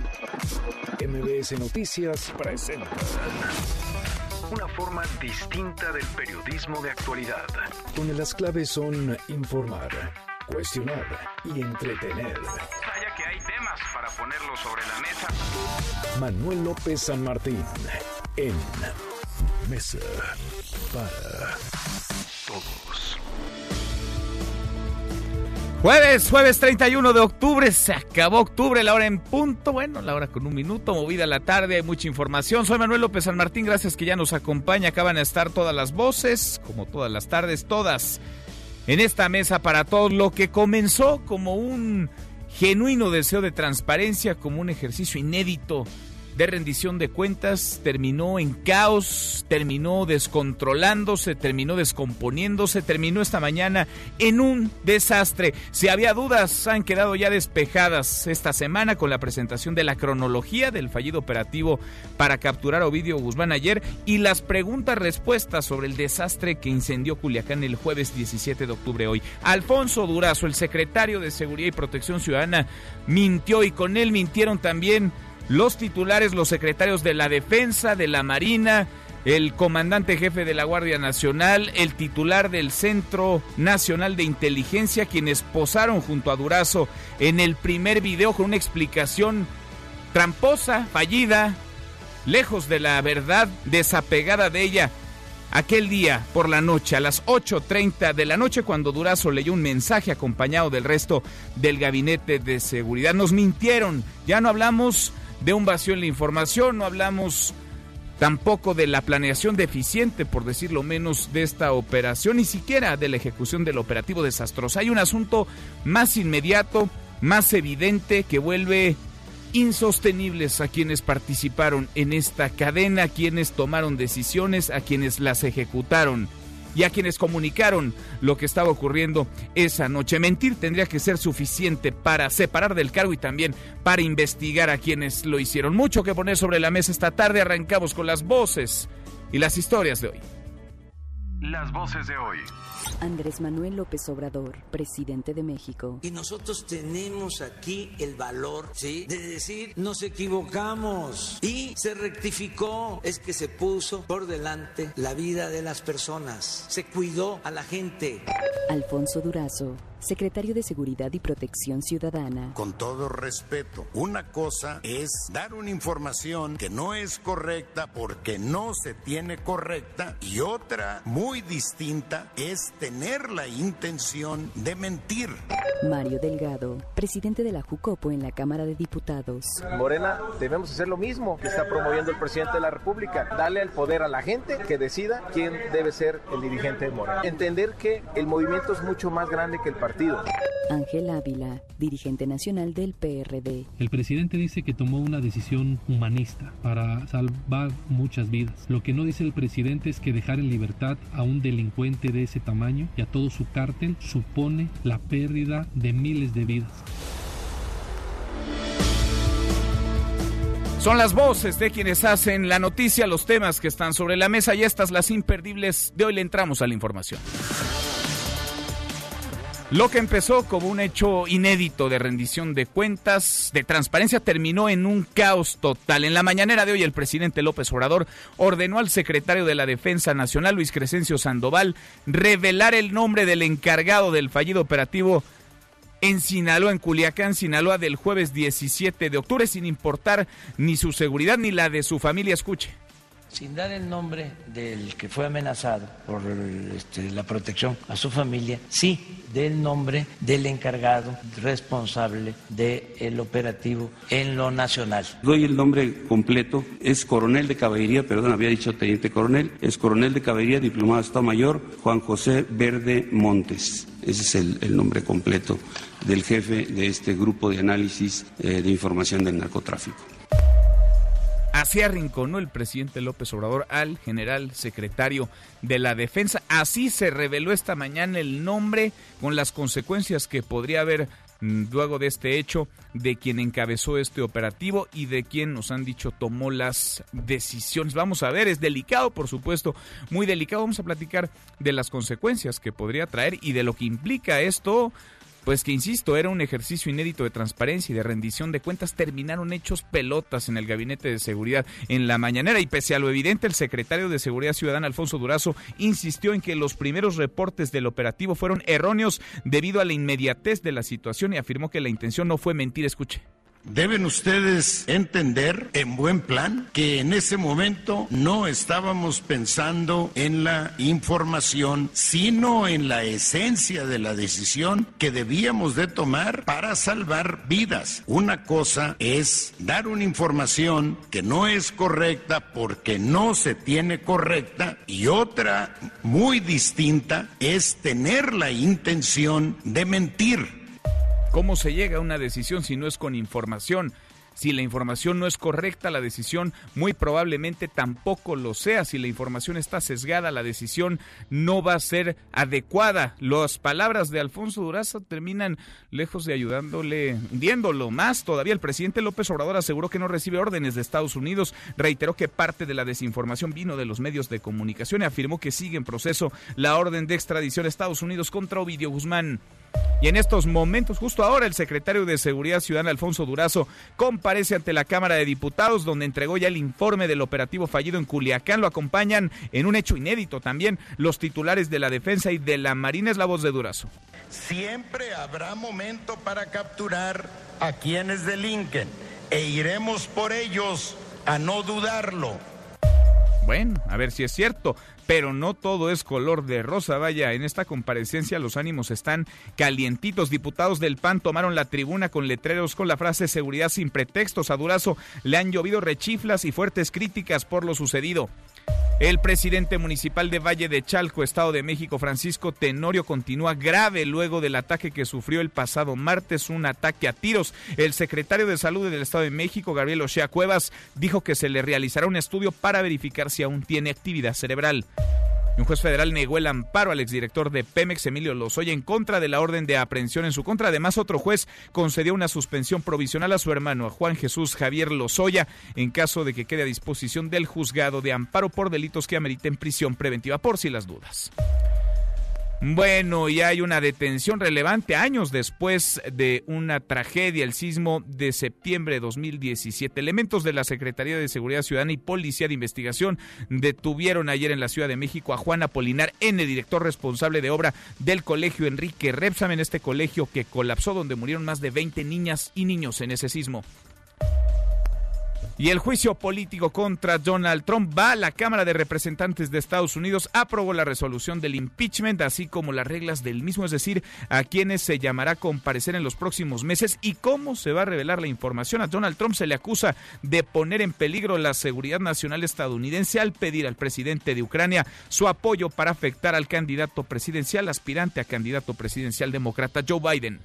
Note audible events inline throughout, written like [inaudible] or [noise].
MBS Noticias presenta una forma distinta del periodismo de actualidad. Donde las claves son informar, cuestionar y entretener. Vaya que hay temas para ponerlos sobre la mesa. Manuel López San Martín en Mesa para Todos. Jueves, jueves 31 de octubre, se acabó octubre, la hora en punto, bueno, la hora con un minuto, movida la tarde, hay mucha información. Soy Manuel López San Martín, gracias que ya nos acompaña, acaban de estar todas las voces, como todas las tardes, todas en esta mesa para todos, lo que comenzó como un genuino deseo de transparencia, como un ejercicio inédito de rendición de cuentas terminó en caos, terminó descontrolándose, terminó descomponiéndose, terminó esta mañana en un desastre. Si había dudas, han quedado ya despejadas esta semana con la presentación de la cronología del fallido operativo para capturar a Ovidio Guzmán ayer y las preguntas-respuestas sobre el desastre que incendió Culiacán el jueves 17 de octubre hoy. Alfonso Durazo, el secretario de Seguridad y Protección Ciudadana, mintió y con él mintieron también los titulares, los secretarios de la Defensa, de la Marina, el comandante jefe de la Guardia Nacional, el titular del Centro Nacional de Inteligencia, quienes posaron junto a Durazo en el primer video con una explicación tramposa, fallida, lejos de la verdad, desapegada de ella. Aquel día, por la noche, a las 8.30 de la noche, cuando Durazo leyó un mensaje acompañado del resto del gabinete de seguridad, nos mintieron. Ya no hablamos de un vacío en la información, no hablamos tampoco de la planeación deficiente, por decirlo menos, de esta operación, ni siquiera de la ejecución del operativo desastroso. Hay un asunto más inmediato, más evidente, que vuelve insostenibles a quienes participaron en esta cadena, a quienes tomaron decisiones, a quienes las ejecutaron y a quienes comunicaron lo que estaba ocurriendo esa noche. Mentir tendría que ser suficiente para separar del cargo y también para investigar a quienes lo hicieron. Mucho que poner sobre la mesa esta tarde. Arrancamos con las voces y las historias de hoy. Las voces de hoy. Andrés Manuel López Obrador, presidente de México. Y nosotros tenemos aquí el valor, ¿sí? De decir, nos equivocamos y se rectificó. Es que se puso por delante la vida de las personas, se cuidó a la gente. Alfonso Durazo, secretario de Seguridad y Protección Ciudadana. Con todo respeto, una cosa es dar una información que no es correcta porque no se tiene correcta y otra muy distinta es tener la intención de mentir. Mario Delgado, presidente de la Jucopo en la Cámara de Diputados. Morena, debemos hacer lo mismo que está promoviendo el presidente de la República, darle el poder a la gente que decida quién debe ser el dirigente de Morena. Entender que el movimiento es mucho más grande que el partido Ángel Ávila, dirigente nacional del PRD. El presidente dice que tomó una decisión humanista para salvar muchas vidas. Lo que no dice el presidente es que dejar en libertad a un delincuente de ese tamaño y a todo su cártel supone la pérdida de miles de vidas. Son las voces de quienes hacen la noticia, los temas que están sobre la mesa y estas las imperdibles de hoy le entramos a la información. Lo que empezó como un hecho inédito de rendición de cuentas, de transparencia, terminó en un caos total. En la mañanera de hoy, el presidente López Obrador ordenó al secretario de la Defensa Nacional, Luis Crescencio Sandoval, revelar el nombre del encargado del fallido operativo en Sinaloa, en Culiacán, Sinaloa, del jueves 17 de octubre, sin importar ni su seguridad ni la de su familia. Escuche sin dar el nombre del que fue amenazado por este, la protección a su familia, sí del nombre del encargado responsable del operativo en lo nacional. Doy el nombre completo, es coronel de caballería, perdón, había dicho teniente coronel, es coronel de caballería, diplomado de Estado Mayor, Juan José Verde Montes. Ese es el, nombre completo del jefe de este grupo de análisis eh, de información del narcotráfico. Así arrinconó el presidente López Obrador al general secretario de la Defensa. Así se reveló esta mañana el nombre con las consecuencias que podría haber mm, luego de este hecho de quien encabezó este operativo y de quien nos han dicho tomó las decisiones. Vamos a ver, es delicado, por supuesto, muy delicado. Vamos a platicar de las consecuencias que podría traer y de lo que implica esto pues que insisto, era un ejercicio inédito de transparencia y de rendición de cuentas, terminaron hechos pelotas en el gabinete de seguridad en la mañanera y pese a lo evidente, el secretario de Seguridad Ciudadana, Alfonso Durazo, insistió en que los primeros reportes del operativo fueron erróneos debido a la inmediatez de la situación y afirmó que la intención no fue mentir. Escuche. Deben ustedes entender en buen plan que en ese momento no estábamos pensando en la información, sino en la esencia de la decisión que debíamos de tomar para salvar vidas. Una cosa es dar una información que no es correcta porque no se tiene correcta y otra muy distinta es tener la intención de mentir. ¿Cómo se llega a una decisión si no es con información? Si la información no es correcta, la decisión muy probablemente tampoco lo sea. Si la información está sesgada, la decisión no va a ser adecuada. Las palabras de Alfonso Durazo terminan lejos de ayudándole, hundiéndolo más. Todavía el presidente López Obrador aseguró que no recibe órdenes de Estados Unidos. Reiteró que parte de la desinformación vino de los medios de comunicación y afirmó que sigue en proceso la orden de extradición a Estados Unidos contra Ovidio Guzmán. Y en estos momentos, justo ahora, el secretario de Seguridad Ciudadana, Alfonso Durazo, comparece ante la Cámara de Diputados, donde entregó ya el informe del operativo fallido en Culiacán. Lo acompañan en un hecho inédito también los titulares de la Defensa y de la Marina. Es la voz de Durazo. Siempre habrá momento para capturar a quienes delinquen e iremos por ellos a no dudarlo. Bueno, a ver si es cierto pero no todo es color de rosa. Vaya, en esta comparecencia los ánimos están calientitos. Diputados del PAN tomaron la tribuna con letreros con la frase seguridad sin pretextos. A Durazo le han llovido rechiflas y fuertes críticas por lo sucedido. El presidente municipal de Valle de Chalco, Estado de México, Francisco Tenorio, continúa grave luego del ataque que sufrió el pasado martes, un ataque a tiros. El secretario de Salud del Estado de México, Gabriel Ochea Cuevas, dijo que se le realizará un estudio para verificar si aún tiene actividad cerebral. Un juez federal negó el amparo al exdirector de Pemex, Emilio Lozoya, en contra de la orden de aprehensión en su contra. Además, otro juez concedió una suspensión provisional a su hermano, a Juan Jesús Javier Lozoya, en caso de que quede a disposición del juzgado de amparo por delitos que ameriten prisión preventiva, por si las dudas. Bueno, y hay una detención relevante años después de una tragedia, el sismo de septiembre de 2017. Elementos de la Secretaría de Seguridad Ciudadana y Policía de Investigación detuvieron ayer en la Ciudad de México a Juan Apolinar N., director responsable de obra del colegio Enrique Repsam, en este colegio que colapsó, donde murieron más de 20 niñas y niños en ese sismo. Y el juicio político contra Donald Trump va a la Cámara de Representantes de Estados Unidos, aprobó la resolución del impeachment, así como las reglas del mismo, es decir, a quienes se llamará a comparecer en los próximos meses y cómo se va a revelar la información. A Donald Trump se le acusa de poner en peligro la seguridad nacional estadounidense al pedir al presidente de Ucrania su apoyo para afectar al candidato presidencial, aspirante a candidato presidencial demócrata Joe Biden.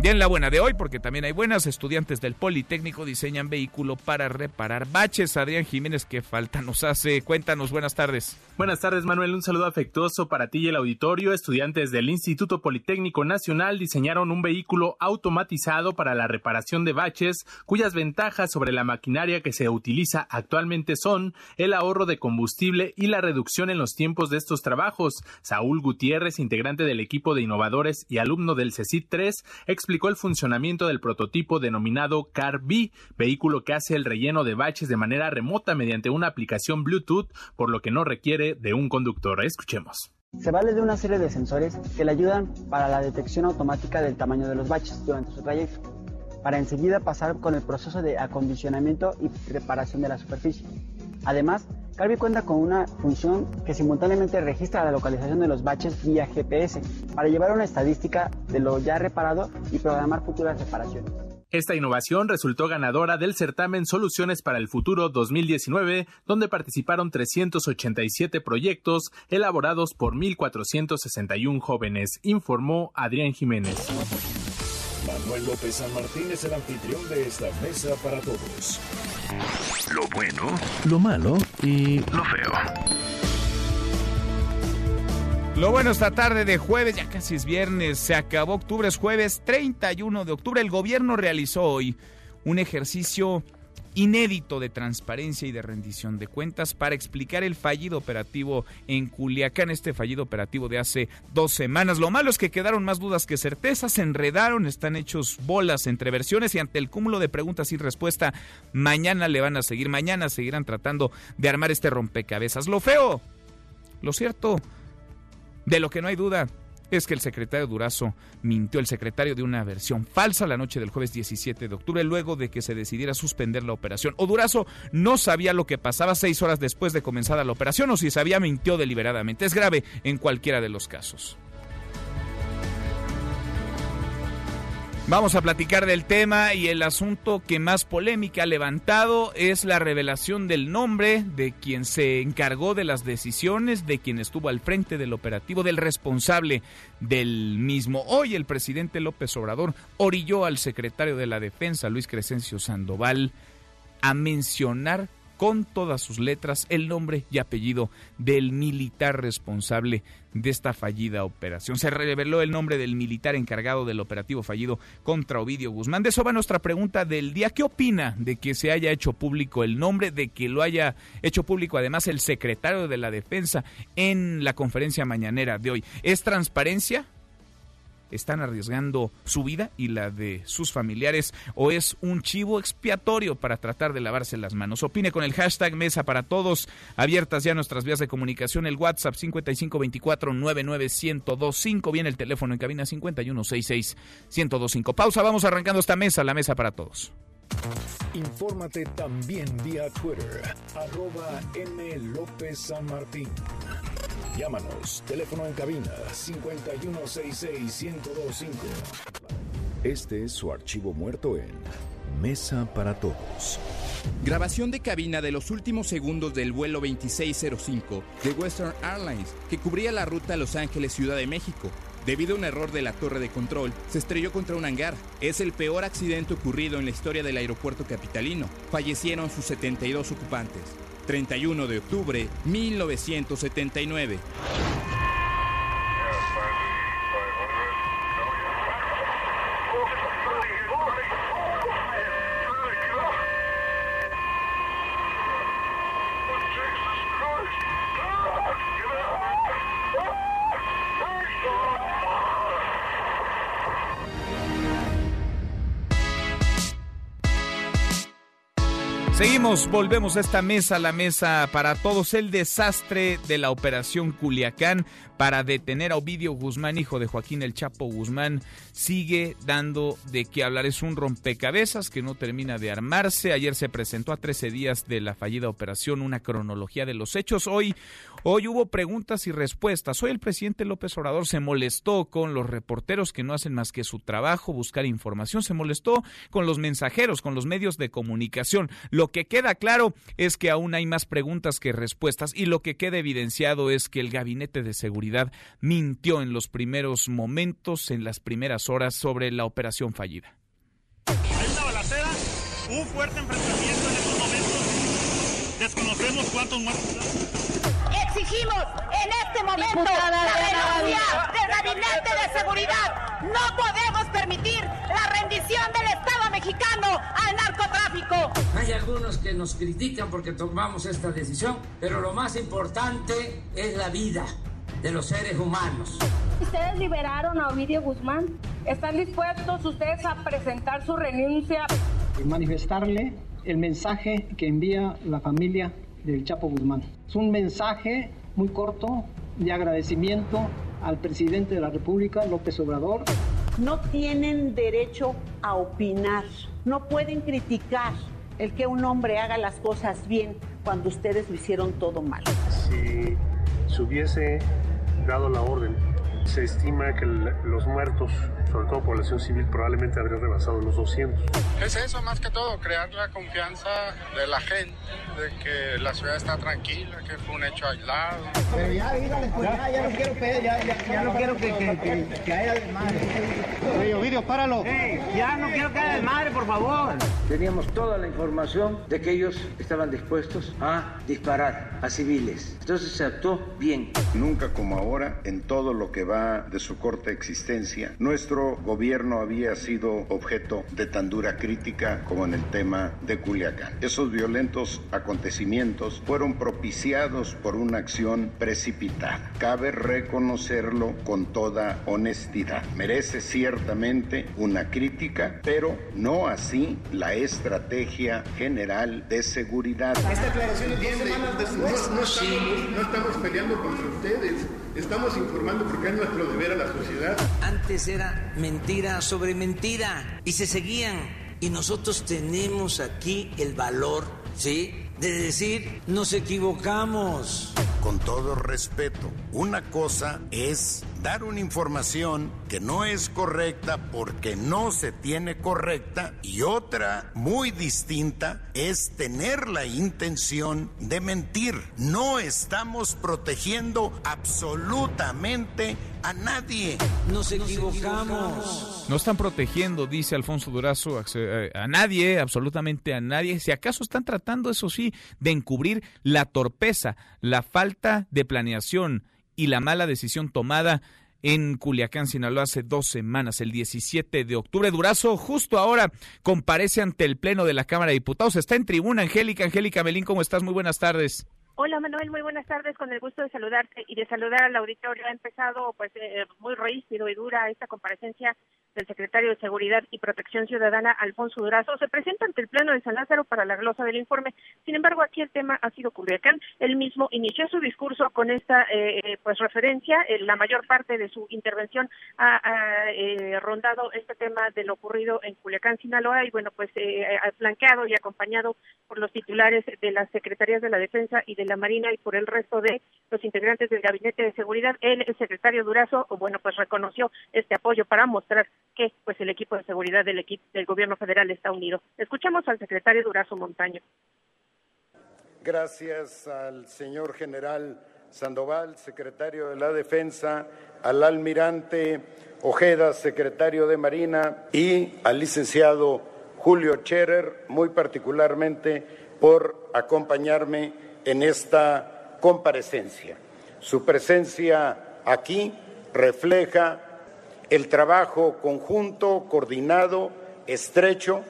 Bien, la buena de hoy, porque también hay buenas. Estudiantes del Politécnico diseñan vehículo para reparar baches. Adrián Jiménez, ¿qué falta nos hace? Cuéntanos, buenas tardes. Buenas tardes, Manuel. Un saludo afectuoso para ti y el auditorio. Estudiantes del Instituto Politécnico Nacional diseñaron un vehículo automatizado para la reparación de baches, cuyas ventajas sobre la maquinaria que se utiliza actualmente son el ahorro de combustible y la reducción en los tiempos de estos trabajos. Saúl Gutiérrez, integrante del equipo de innovadores y alumno del CECIT 3, explicó el funcionamiento del prototipo denominado CAR-B, vehículo que hace el relleno de baches de manera remota mediante una aplicación Bluetooth, por lo que no requiere de un conductor. Escuchemos. Se vale de una serie de sensores que le ayudan para la detección automática del tamaño de los baches durante su trayecto, para enseguida pasar con el proceso de acondicionamiento y preparación de la superficie. Además, Carby cuenta con una función que simultáneamente registra la localización de los baches vía GPS para llevar una estadística de lo ya reparado y programar futuras reparaciones. Esta innovación resultó ganadora del certamen Soluciones para el Futuro 2019, donde participaron 387 proyectos elaborados por 1.461 jóvenes, informó Adrián Jiménez. Manuel López San Martín es el anfitrión de esta mesa para todos. Lo bueno, lo malo y lo feo. Lo bueno esta tarde de jueves, ya casi es viernes, se acabó octubre, es jueves 31 de octubre. El gobierno realizó hoy un ejercicio inédito de transparencia y de rendición de cuentas para explicar el fallido operativo en Culiacán, este fallido operativo de hace dos semanas. Lo malo es que quedaron más dudas que certezas, se enredaron, están hechos bolas entre versiones y ante el cúmulo de preguntas sin respuesta, mañana le van a seguir, mañana seguirán tratando de armar este rompecabezas. Lo feo, lo cierto, de lo que no hay duda, es que el secretario Durazo mintió, el secretario de una versión falsa la noche del jueves 17 de octubre, luego de que se decidiera suspender la operación. O Durazo no sabía lo que pasaba seis horas después de comenzada la operación, o si sabía, mintió deliberadamente. Es grave en cualquiera de los casos. Vamos a platicar del tema y el asunto que más polémica ha levantado es la revelación del nombre de quien se encargó de las decisiones, de quien estuvo al frente del operativo, del responsable del mismo. Hoy el presidente López Obrador orilló al secretario de la Defensa, Luis Crescencio Sandoval, a mencionar con todas sus letras el nombre y apellido del militar responsable de esta fallida operación. Se reveló el nombre del militar encargado del operativo fallido contra Ovidio Guzmán. De eso va nuestra pregunta del día. ¿Qué opina de que se haya hecho público el nombre, de que lo haya hecho público además el secretario de la Defensa en la conferencia mañanera de hoy? ¿Es transparencia? Están arriesgando su vida y la de sus familiares o es un chivo expiatorio para tratar de lavarse las manos. Opine con el hashtag Mesa para Todos. Abiertas ya nuestras vías de comunicación, el WhatsApp 5524-99125, viene el teléfono en cabina 5166-1025. Pausa, vamos arrancando esta mesa, la Mesa para Todos. Infórmate también vía Twitter, arroba M. López San Martín. Llámanos, teléfono en cabina 5166-1025. Este es su archivo muerto en Mesa para Todos. Grabación de cabina de los últimos segundos del vuelo 2605 de Western Airlines que cubría la ruta Los Ángeles-Ciudad de México. Debido a un error de la torre de control, se estrelló contra un hangar. Es el peor accidente ocurrido en la historia del aeropuerto capitalino. Fallecieron sus 72 ocupantes. 31 de octubre 1979. Seguimos, volvemos a esta mesa, la mesa para todos. El desastre de la operación Culiacán para detener a Ovidio Guzmán, hijo de Joaquín El Chapo Guzmán, sigue dando de qué hablar. Es un rompecabezas que no termina de armarse. Ayer se presentó a 13 días de la fallida operación una cronología de los hechos. Hoy, hoy hubo preguntas y respuestas. Hoy el presidente López Obrador se molestó con los reporteros que no hacen más que su trabajo, buscar información. Se molestó con los mensajeros, con los medios de comunicación. Lo que queda claro es que aún hay más preguntas que respuestas y lo que queda evidenciado es que el gabinete de seguridad mintió en los primeros momentos, en las primeras horas sobre la operación fallida. Balacera, un fuerte enfrentamiento en estos momentos. Desconocemos cuántos muertos. Exigimos en este momento la renuncia del Gabinete de Seguridad. No podemos permitir la rendición del Estado mexicano al narcotráfico. Hay algunos que nos critican porque tomamos esta decisión, pero lo más importante es la vida de los seres humanos. Ustedes liberaron a Ovidio Guzmán. ¿Están dispuestos ustedes a presentar su renuncia? Y manifestarle el mensaje que envía la familia del Chapo Guzmán. Es un mensaje muy corto de agradecimiento al presidente de la República, López Obrador. No tienen derecho a opinar, no pueden criticar el que un hombre haga las cosas bien cuando ustedes lo hicieron todo mal. Si se hubiese dado la orden, se estima que los muertos, sobre todo población civil, probablemente habrían rebasado los 200. Es eso más que todo, crear la confianza de la gente, de que la ciudad está tranquila, que fue un hecho aislado. Pero ya, dígale, pues ya, ya no quiero que, ya, ya, ya no quiero que, que, que, que haya desmadre. Oye, Ovidio, páralo. Hey, ya no quiero que haya desmadre, por favor. Teníamos toda la información de que ellos estaban dispuestos a disparar a civiles. Entonces se actuó bien. Nunca como ahora, en todo lo que va de su corta existencia, nuestro gobierno había sido objeto de tan dura crítica como en el tema de Culiacán. Esos violentos acontecimientos fueron propiciados por una acción precipitada. Cabe reconocerlo con toda honestidad. Merece ciertamente una crítica, pero no así la estrategia general de seguridad. Esta aclaración es dos semanas después. No, no, estamos, no estamos peleando contra ustedes. Estamos informando porque es nuestro deber a la sociedad. Antes era mentira sobre mentira y se seguían. Y nosotros tenemos aquí el valor, ¿sí? De decir, nos equivocamos. Con todo respeto, una cosa es dar una información que no es correcta porque no se tiene correcta y otra muy distinta es tener la intención de mentir. No estamos protegiendo absolutamente a nadie. Nos equivocamos. No están protegiendo, dice Alfonso Durazo, a nadie, absolutamente a nadie. Si acaso están tratando, eso sí, de encubrir la torpeza, la falta de planeación y la mala decisión tomada en Culiacán, Sinaloa, hace dos semanas, el 17 de octubre. Durazo justo ahora comparece ante el Pleno de la Cámara de Diputados. Está en tribuna, Angélica. Angélica Melín, ¿cómo estás? Muy buenas tardes. Hola Manuel, muy buenas tardes, con el gusto de saludarte y de saludar al auditorio. Ha empezado pues eh, muy rígido y dura esta comparecencia del secretario de Seguridad y Protección Ciudadana, Alfonso Durazo. Se presenta ante el Pleno de San Lázaro para la glosa del informe. Sin embargo, aquí el tema ha sido Culiacán. Él mismo inició su discurso con esta eh, pues referencia. la mayor parte de su intervención ha, eh, rondado este tema de lo ocurrido en Culiacán, Sinaloa, y bueno, pues ha flanqueado y acompañado por los titulares de las Secretarías de la Defensa y de la Marina y por el resto de los integrantes del Gabinete de Seguridad. El, secretario Durazo, bueno, pues reconoció este apoyo para mostrar que pues el equipo de seguridad del equipo del gobierno federal está unido. Escuchamos al secretario Durazo Montaño. Gracias al señor general Sandoval, secretario de la Defensa, al almirante Ojeda, secretario de Marina, y al licenciado Julio Scherer, muy particularmente por acompañarme en esta comparecencia. Su presencia aquí refleja el trabajo conjunto, coordinado, estrecho.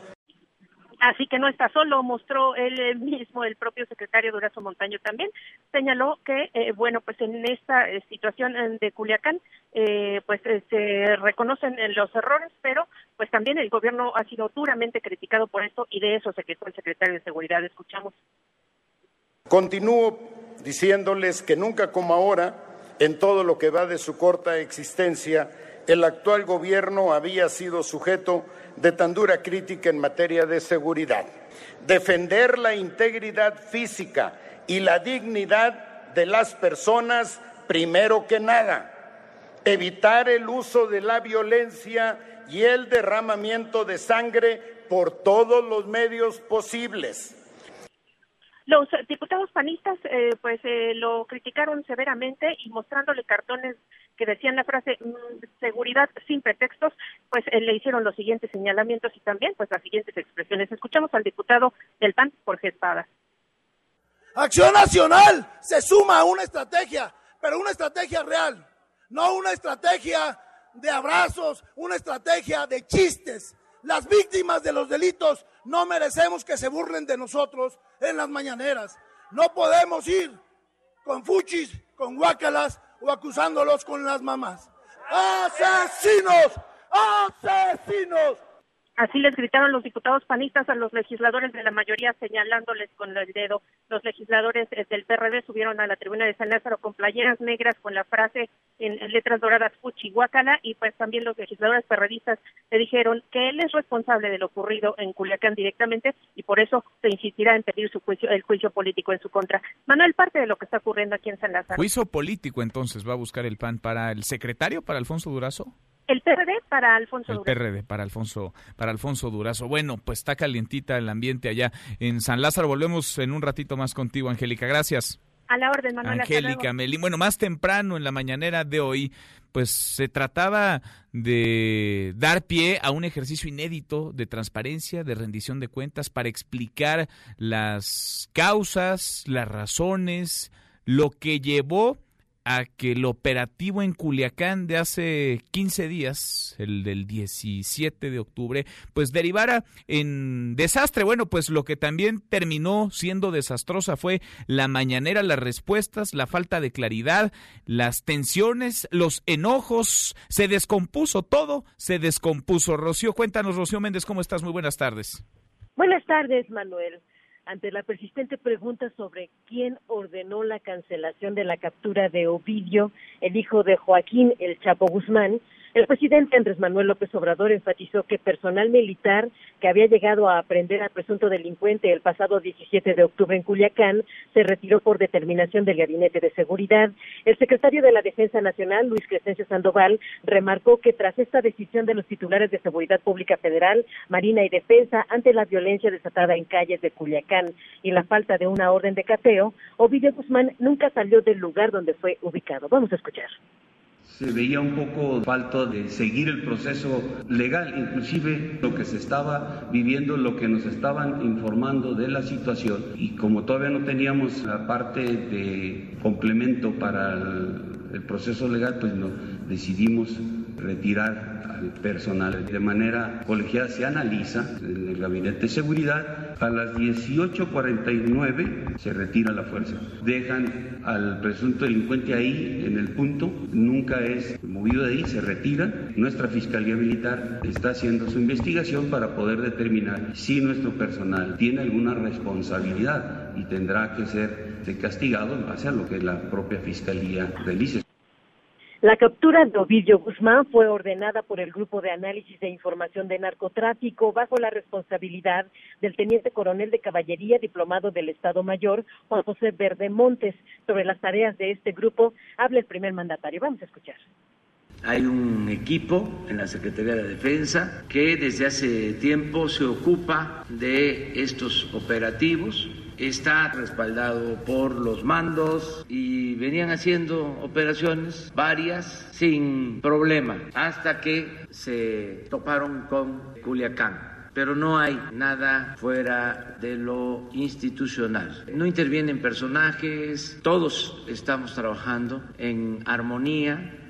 Así que no está solo, mostró él mismo, el propio secretario Durazo Montaño también, señaló que, eh, bueno, pues en esta eh, situación de Culiacán, eh, pues se reconocen los errores, pero pues también el gobierno ha sido duramente criticado por esto y de eso se quejó el secretario de Seguridad. Escuchamos. Continúo diciéndoles que nunca como ahora, en todo lo que va de su corta existencia, el actual gobierno había sido sujeto de tan dura crítica en materia de seguridad. Defender la integridad física y la dignidad de las personas primero que nada. Evitar el uso de la violencia y el derramamiento de sangre por todos los medios posibles los diputados panistas eh, pues eh, lo criticaron severamente y mostrándole cartones que decían la frase mm, seguridad sin pretextos, pues eh, le hicieron los siguientes señalamientos y también pues las siguientes expresiones. Escuchamos al diputado del PAN, Jorge Espada. Acción Nacional se suma a una estrategia, pero una estrategia real, no una estrategia de abrazos, una estrategia de chistes. Las víctimas de los delitos no merecemos que se burlen de nosotros en las mañaneras. No podemos ir con fuchis, con guacalas o acusándolos con las mamás. ¡Asesinos! ¡Asesinos! Así les gritaron los diputados panistas a los legisladores de la mayoría señalándoles con el dedo. Los legisladores eh, del PRD subieron a la tribuna de San Lázaro con playeras negras con la frase en, letras doradas Fuchihuacala y pues también los legisladores perredistas le dijeron que él es responsable de lo ocurrido en Culiacán directamente y por eso se insistirá en pedir su juicio, el juicio político en su contra. Manuel, parte de lo que está ocurriendo aquí en San Lázaro. ¿Juicio político entonces va a buscar el PAN para el secretario, para Alfonso Durazo? El PRD para Alfonso el PRD para Alfonso, para Alfonso Durazo. Bueno, pues está calientita el ambiente allá en San Lázaro. Volvemos en un ratito más contigo, Angélica. Gracias. A la orden, Manuel. Angélica Melín. Bueno, más temprano en la mañanera de hoy, pues se trataba de dar pie a un ejercicio inédito de transparencia, de rendición de cuentas para explicar las causas, las razones, lo que llevó a que el operativo en Culiacán de hace 15 días, el del 17 de octubre, pues derivara en desastre. Bueno, pues lo que también terminó siendo desastrosa fue la mañanera, las respuestas, la falta de claridad, las tensiones, los enojos, se descompuso todo, se descompuso. Rocío, cuéntanos, Rocío Méndez, ¿cómo estás? Muy buenas tardes. Buenas tardes, Manuel ante la persistente pregunta sobre quién ordenó la cancelación de la captura de Ovidio, el hijo de Joaquín El Chapo Guzmán, el presidente Andrés Manuel López Obrador enfatizó que personal militar que había llegado a aprender al presunto delincuente el pasado 17 de octubre en Culiacán se retiró por determinación del Gabinete de Seguridad. El secretario de la Defensa Nacional, Luis Crescencio Sandoval, remarcó que tras esta decisión de los titulares de Seguridad Pública Federal, Marina y Defensa ante la violencia desatada en calles de Culiacán y la falta de una orden de cateo, Ovidio Guzmán nunca salió del lugar donde fue ubicado. Vamos a escuchar se veía un poco falto de seguir el proceso legal, inclusive lo que se estaba viviendo, lo que nos estaban informando de la situación. Y como todavía no teníamos la parte de complemento para el, proceso legal, pues no, decidimos retirar al personal. De manera colegiada se analiza en el gabinete de seguridad. A las 18.49 se retira la fuerza. Dejan al presunto delincuente ahí en el punto, nunca es movido de ahí, se retira. Nuestra Fiscalía Militar está haciendo su investigación para poder determinar si nuestro personal tiene alguna responsabilidad y tendrá que ser castigado en base a lo que la propia Fiscalía realice. La captura de Ovidio Guzmán fue ordenada por el Grupo de Análisis de Información de Narcotráfico bajo la responsabilidad del teniente coronel de caballería diplomado del Estado Mayor, Juan José Verde Montes. Sobre las tareas de este grupo habla el primer mandatario. Vamos a escuchar. Hay un equipo en la Secretaría de Defensa que desde hace tiempo se ocupa de estos operativos está respaldado por los mandos y venían haciendo operaciones varias sin problema hasta que se toparon con Culiacán pero no hay nada fuera de lo institucional. No intervienen personajes, todos estamos trabajando en armonía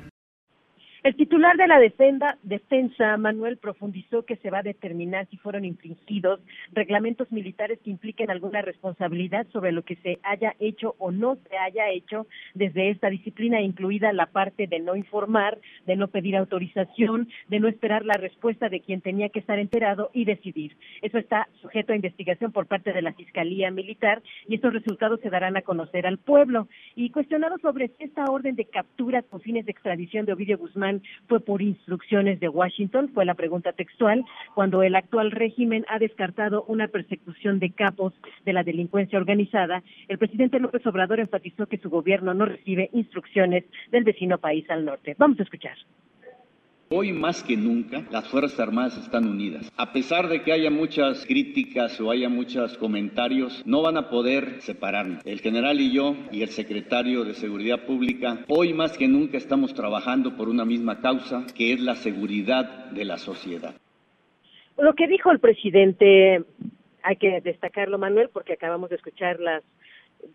el titular de la defensa, defensa, Manuel, profundizó que se va a determinar si fueron infringidos reglamentos militares que impliquen alguna responsabilidad sobre lo que se haya hecho o no se haya hecho desde esta disciplina, incluida la parte de no informar, de no pedir autorización, de no esperar la respuesta de quien tenía que estar enterado y decidir. Eso está sujeto a investigación por parte de la Fiscalía Militar y estos resultados se darán a conocer al pueblo. Y cuestionado sobre esta orden de captura con fines de extradición de Ovidio Guzmán fue por instrucciones de Washington, fue la pregunta textual, cuando el actual régimen ha descartado una persecución de capos de la delincuencia organizada, el presidente López Obrador enfatizó que su gobierno no recibe instrucciones del vecino país al norte. Vamos a escuchar. Hoy más que nunca las Fuerzas Armadas están unidas. A pesar de que haya muchas críticas o haya muchos comentarios, no van a poder separarnos. El general y yo y el secretario de Seguridad Pública, hoy más que nunca estamos trabajando por una misma causa, que es la seguridad de la sociedad. Lo que dijo el presidente, hay que destacarlo, Manuel, porque acabamos de escuchar las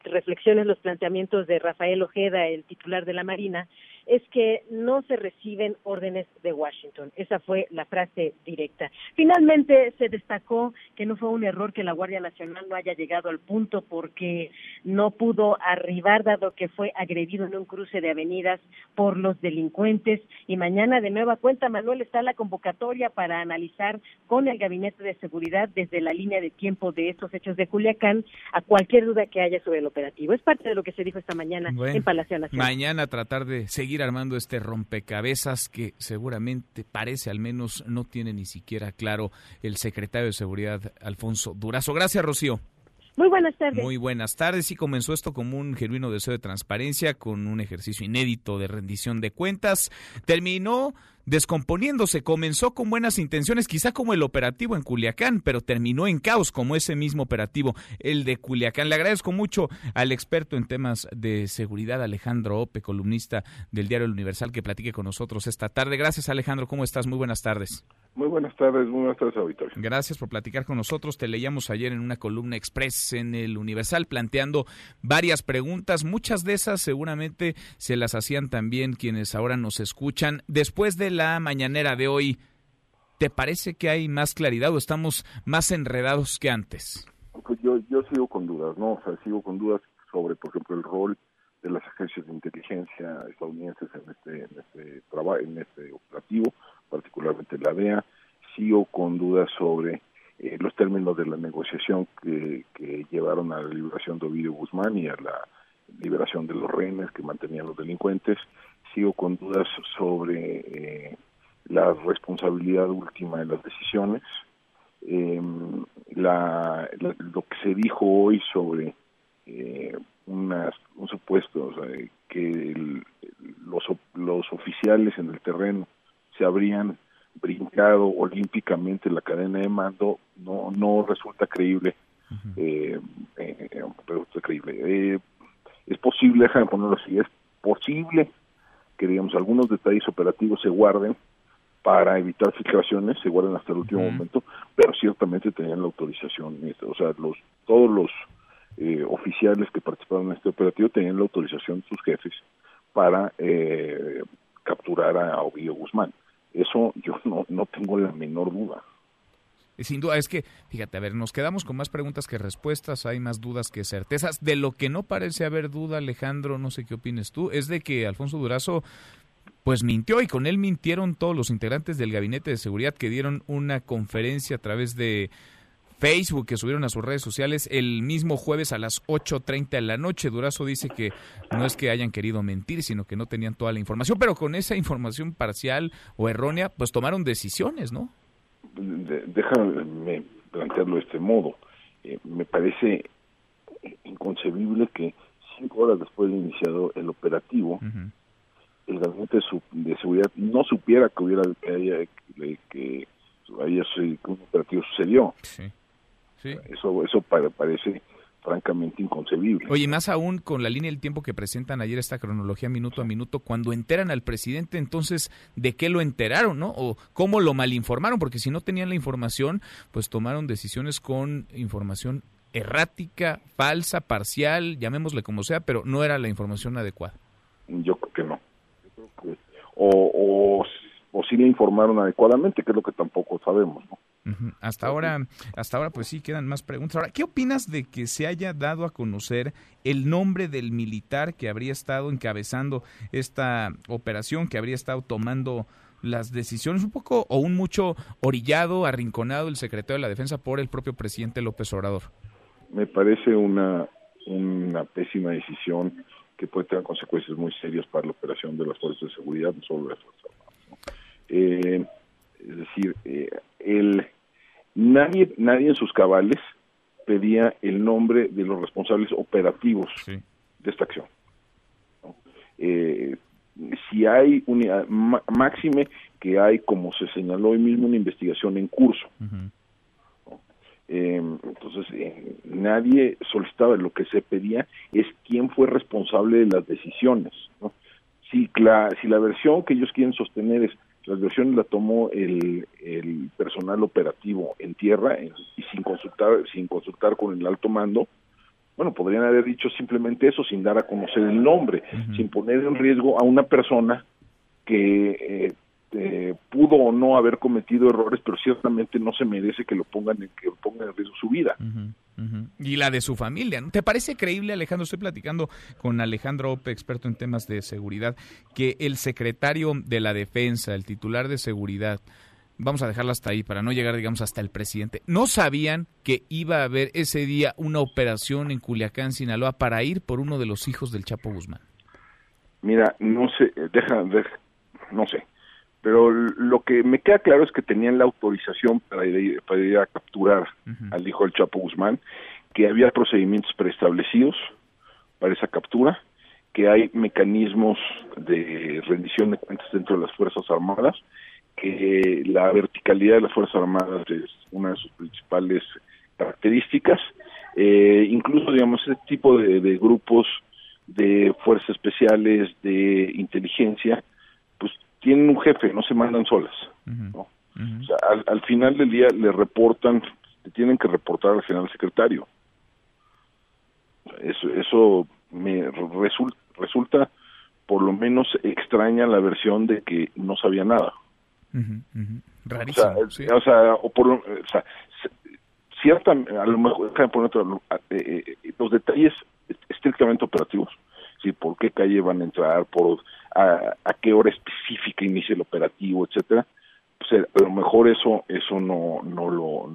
reflexiones, los planteamientos de Rafael Ojeda, el titular de la Marina, es que no se reciben órdenes de Washington. Esa fue la frase directa. Finalmente se destacó que no fue un error que la Guardia Nacional no haya llegado al punto porque no pudo arribar dado que fue agredido en un cruce de avenidas por los delincuentes y mañana de nueva cuenta Manuel está la convocatoria para analizar con el gabinete de seguridad desde la línea de tiempo de estos hechos de Culiacán a cualquier duda que haya sobre el operativo. Es parte de lo que se dijo esta mañana en Palacio Nacional. Mañana tratar de seguir armando este rompecabezas que seguramente parece al menos no tiene ni siquiera claro el secretario de Seguridad Alfonso Durazo. Gracias, Rocío. Muy buenas tardes. Muy buenas tardes. Y comenzó esto como un genuino deseo de transparencia, con un ejercicio inédito de rendición de cuentas. Terminó descomponiéndose. Comenzó con buenas intenciones, quizá como el operativo en Culiacán, pero terminó en caos como ese mismo operativo, el de Culiacán. Le agradezco mucho al experto en temas de seguridad, Alejandro Ope, columnista del diario El Universal, que platique con nosotros esta tarde. Gracias, Alejandro. ¿Cómo estás? Muy buenas tardes. Muy buenas tardes, muy buenas tardes, auditorio. Gracias por platicar con nosotros. Te leíamos ayer en una columna express en el Universal planteando varias preguntas. Muchas de esas seguramente se las hacían también quienes ahora nos escuchan. Después de la mañanera de hoy, ¿te parece que hay más claridad o estamos más enredados que antes? Pues yo, yo sigo con dudas, ¿no? O sea, sigo con dudas sobre, por ejemplo, el rol de las agencias de inteligencia estadounidenses en este, en este trabajo, en este operativo, particularmente la DEA. Sigo con dudas sobre eh, los términos de la negociación que, que llevaron a la liberación de Ovidio Guzmán y a la liberación de los rehenes que mantenían los delincuentes. Sigo con dudas sobre eh, la responsabilidad última de las decisiones. Eh, la, la- lo que se dijo hoy sobre eh, unas, un supuesto o sea, que el- los, los oficiales en el terreno se habrían brincado olímpicamente la cadena de mando no no resulta creíble eh, eh, eh, resulta creíble Eh, es posible déjame ponerlo así es posible que digamos algunos detalles operativos se guarden para evitar filtraciones se guardan hasta el último momento pero ciertamente tenían la autorización este, o sea los todos los eh, oficiales que participaron en este operativo tenían la autorización de sus jefes para eh, capturar a Ovidio Guzmán. Eso yo [laughs] no, no tengo la menor duda. Sin duda, es que, fíjate, a ver, nos quedamos con más preguntas que respuestas, hay más dudas que certezas. De lo que no parece haber duda, Alejandro, no sé qué opines tú, es de que Alfonso Durazo pues mintió y con él mintieron todos los integrantes del gabinete de seguridad que dieron una conferencia a través de Facebook que subieron a sus redes sociales el mismo jueves a las 8.30 de la noche. Durazo dice que no es que hayan querido mentir, sino que no tenían toda la información, pero con esa información parcial o errónea, pues tomaron decisiones, ¿no? Déjame plantearlo de este modo. Eh, me parece inconcebible que cinco horas después de iniciado el operativo, el gabinete de, seguridad no supiera que hubiera que, haya- que, que haya que un operativo sucedió. Eso eso pa- parece francamente inconcebible. Oye, más aún con la línea del tiempo que presentan ayer esta cronología minuto a minuto, cuando enteran al presidente, entonces, ¿de qué lo enteraron, no? O cómo lo malinformaron, porque si no tenían la información, pues tomaron decisiones con información errática, falsa, parcial, llamémosle como sea, pero no era la información adecuada. Yo creo que no. Yo creo que- o, o, o sí le informaron adecuadamente, que es lo que tampoco sabemos, ¿no? Hasta ahora, hasta ahora, pues sí quedan más preguntas. Ahora, ¿qué opinas de que se haya dado a conocer el nombre del militar que habría estado encabezando esta operación, que habría estado tomando las decisiones un poco o un mucho orillado, arrinconado el secretario de la Defensa por el propio presidente López Obrador? me parece una, una pésima decisión que puede tener consecuencias muy serias para la operación de las fuerzas de seguridad, no solo de las fuerzas armadas. Eh, es decir, eh, el, nadie, nadie en sus cabales pedía el nombre de los responsables operativos de esta acción. ¿no? Eh, si hay una ma- máxime que hay, como se señaló hoy mismo, una investigación en curso. Eh, entonces, eh, nadie solicitaba, lo que se pedía es quién fue responsable de las decisiones. ¿no? Si, la, si la versión que ellos quieren sostener es las versiones la tomó el, el personal operativo en tierra en- y sin consultar sin consultar con el alto mando, bueno, podrían haber dicho simplemente eso sin dar a conocer el nombre, sin poner en riesgo a una persona que eh, eh, pudo o no haber cometido errores, pero ciertamente no se merece que lo pongan en, que lo pongan en riesgo su vida. Y la de su familia. ¿Te parece creíble, Alejandro? Estoy platicando con Alejandro Ope, experto en temas de seguridad, que el secretario de la Defensa, el titular de seguridad, vamos a dejarlo hasta ahí para no llegar, digamos, hasta el presidente, no sabían que iba a haber ese día una operación en Culiacán, Sinaloa, para ir por uno de los hijos del Chapo Guzmán. Mira, no sé, deja, deja- no sé, pero lo que me queda claro es que tenían la autorización para ir, para ir a capturar al hijo del Chapo Guzmán, que había procedimientos preestablecidos para esa captura, que hay mecanismos de rendición de cuentas dentro de las Fuerzas Armadas, que la verticalidad de las Fuerzas Armadas es una de sus principales características. Eh, incluso, digamos, ese tipo de, de grupos de fuerzas especiales, de inteligencia, tienen un jefe, no se mandan solas. ¿no? O sea, al, al, final del día le reportan, le tienen que reportar al general secretario. Eso, eso me resulta, resulta por lo menos extraña la versión de que no sabía nada. Uh -huh. Rarísimo. O sea, sí. o sea, o por, o sea, cierta, a lo mejor, déjame poner otro, eh, eh, los detalles estrictamente operativos, sí, por qué calle van a entrar, por a, a qué hora específica inicia el operativo, etcétera, pues a lo mejor eso eso no no lo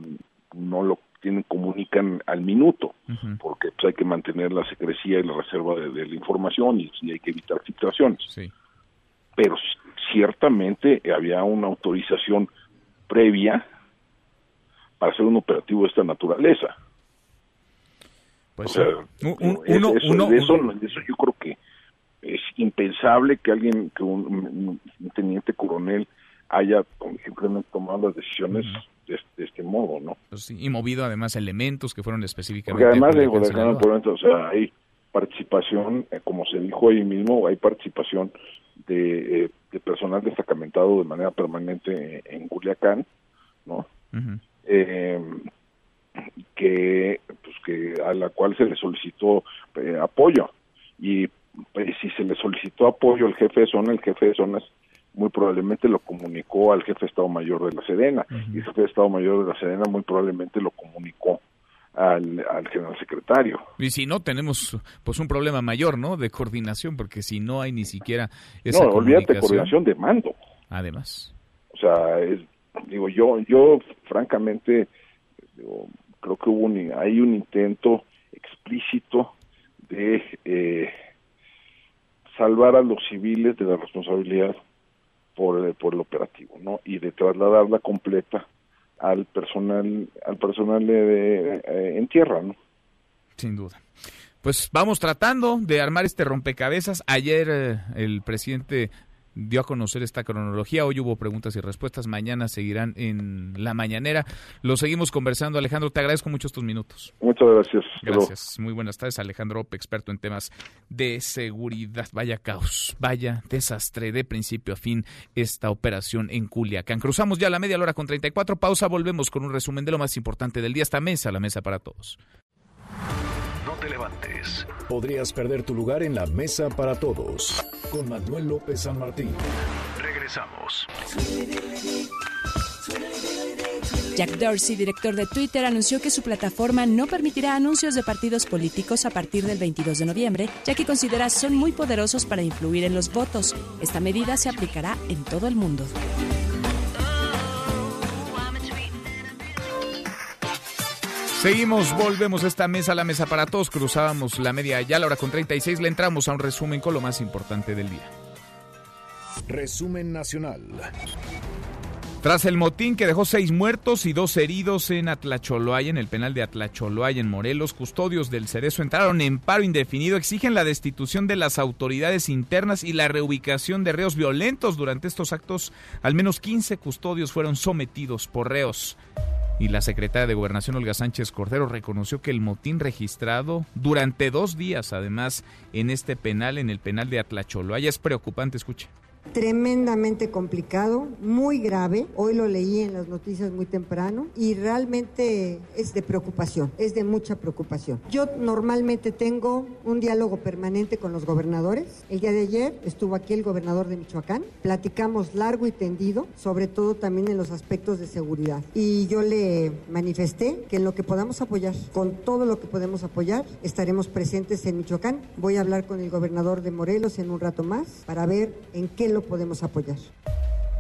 no lo tienen comunican al minuto uh -huh. porque pues, hay que mantener la secrecía y la reserva de, de la información y, y, hay que evitar filtraciones sí. pero ciertamente había una autorización previa para hacer un operativo de esta naturaleza pues o sea, un, un, eso, uno, eso, uno, de eso, de eso yo creo que es impensable que alguien que un, un teniente coronel haya simplemente tomado las decisiones uh -huh. de, de, este modo, ¿no? Pues sí, y movido además elementos que fueron específicamente... Porque además, digo, de por dentro, o sea, hay participación, eh, como se dijo ahí mismo, hay participación de, eh, de personal destacamentado de manera permanente en Culiacán, ¿no? Uh -huh. eh, que, pues, que a la cual se le solicitó eh, apoyo y pues, si se le solicitó apoyo al jefe de zona, el jefe de zonas muy probablemente lo comunicó al jefe de Estado Mayor de la Sedena uh -huh. y el jefe de Estado Mayor de la Sedena muy probablemente lo comunicó al, al, general secretario. Y si no, tenemos pues un problema mayor, ¿no? De coordinación, porque si no hay ni siquiera esa No, olvídate coordinación de mando. Además. O sea, es, digo, yo, yo francamente, digo, creo que hubo un, hay un intento explícito de eh, salvar a los civiles de la responsabilidad por, por el operativo, ¿no? Y de trasladarla completa al personal al personal de, de, de, en tierra, ¿no? Sin duda. Pues vamos tratando de armar este rompecabezas. Ayer eh, el presidente dio a conocer esta cronología. Hoy hubo preguntas y respuestas. Mañana seguirán en la mañanera. Lo seguimos conversando. Alejandro, te agradezco mucho estos minutos. Muchas gracias. Gracias. Muy buenas tardes. Alejandro experto en temas de seguridad. Vaya caos, vaya desastre de principio a fin esta operación en Culiacán. Cruzamos ya la media hora con 34. Pausa. Volvemos con un resumen de lo más importante del día. Esta mesa, la mesa para todos. No te levantes. Podrías perder tu lugar en la mesa para todos. Con Manuel López San Martín. Regresamos. Jack Dorsey, director de Twitter, anunció que su plataforma no permitirá anuncios de partidos políticos a partir del 22 de noviembre, ya que considera son muy poderosos para influir en los votos. Esta medida se aplicará en todo el mundo. Seguimos, volvemos a esta mesa, la mesa para todos. Cruzábamos la media ya, la hora con 36. Le entramos a un resumen con lo más importante del día. Resumen nacional. Tras el motín que dejó seis muertos y dos heridos en Atlacholoaya, en el penal de Atlacholoaya, en Morelos, custodios del Cerezo entraron en paro indefinido, exigen la destitución de las autoridades internas y la reubicación de reos violentos. Durante estos actos, al menos 15 custodios fueron sometidos por reos. Y la secretaria de Gobernación, Olga Sánchez Cordero, reconoció que el motín registrado durante dos días, además, en este penal, en el penal de Atlacholoaya, es preocupante. Escuche tremendamente complicado, muy grave. Hoy lo leí en las noticias muy temprano y realmente es de preocupación, es de mucha preocupación. Yo normalmente tengo un diálogo permanente con los gobernadores. El día de ayer estuvo aquí el gobernador de Michoacán, platicamos largo y tendido, sobre todo también en los aspectos de seguridad. Y yo le manifesté que en lo que podamos apoyar, con todo lo que podemos apoyar, estaremos presentes en Michoacán. Voy a hablar con el gobernador de Morelos en un rato más para ver en qué lo podemos apoyar.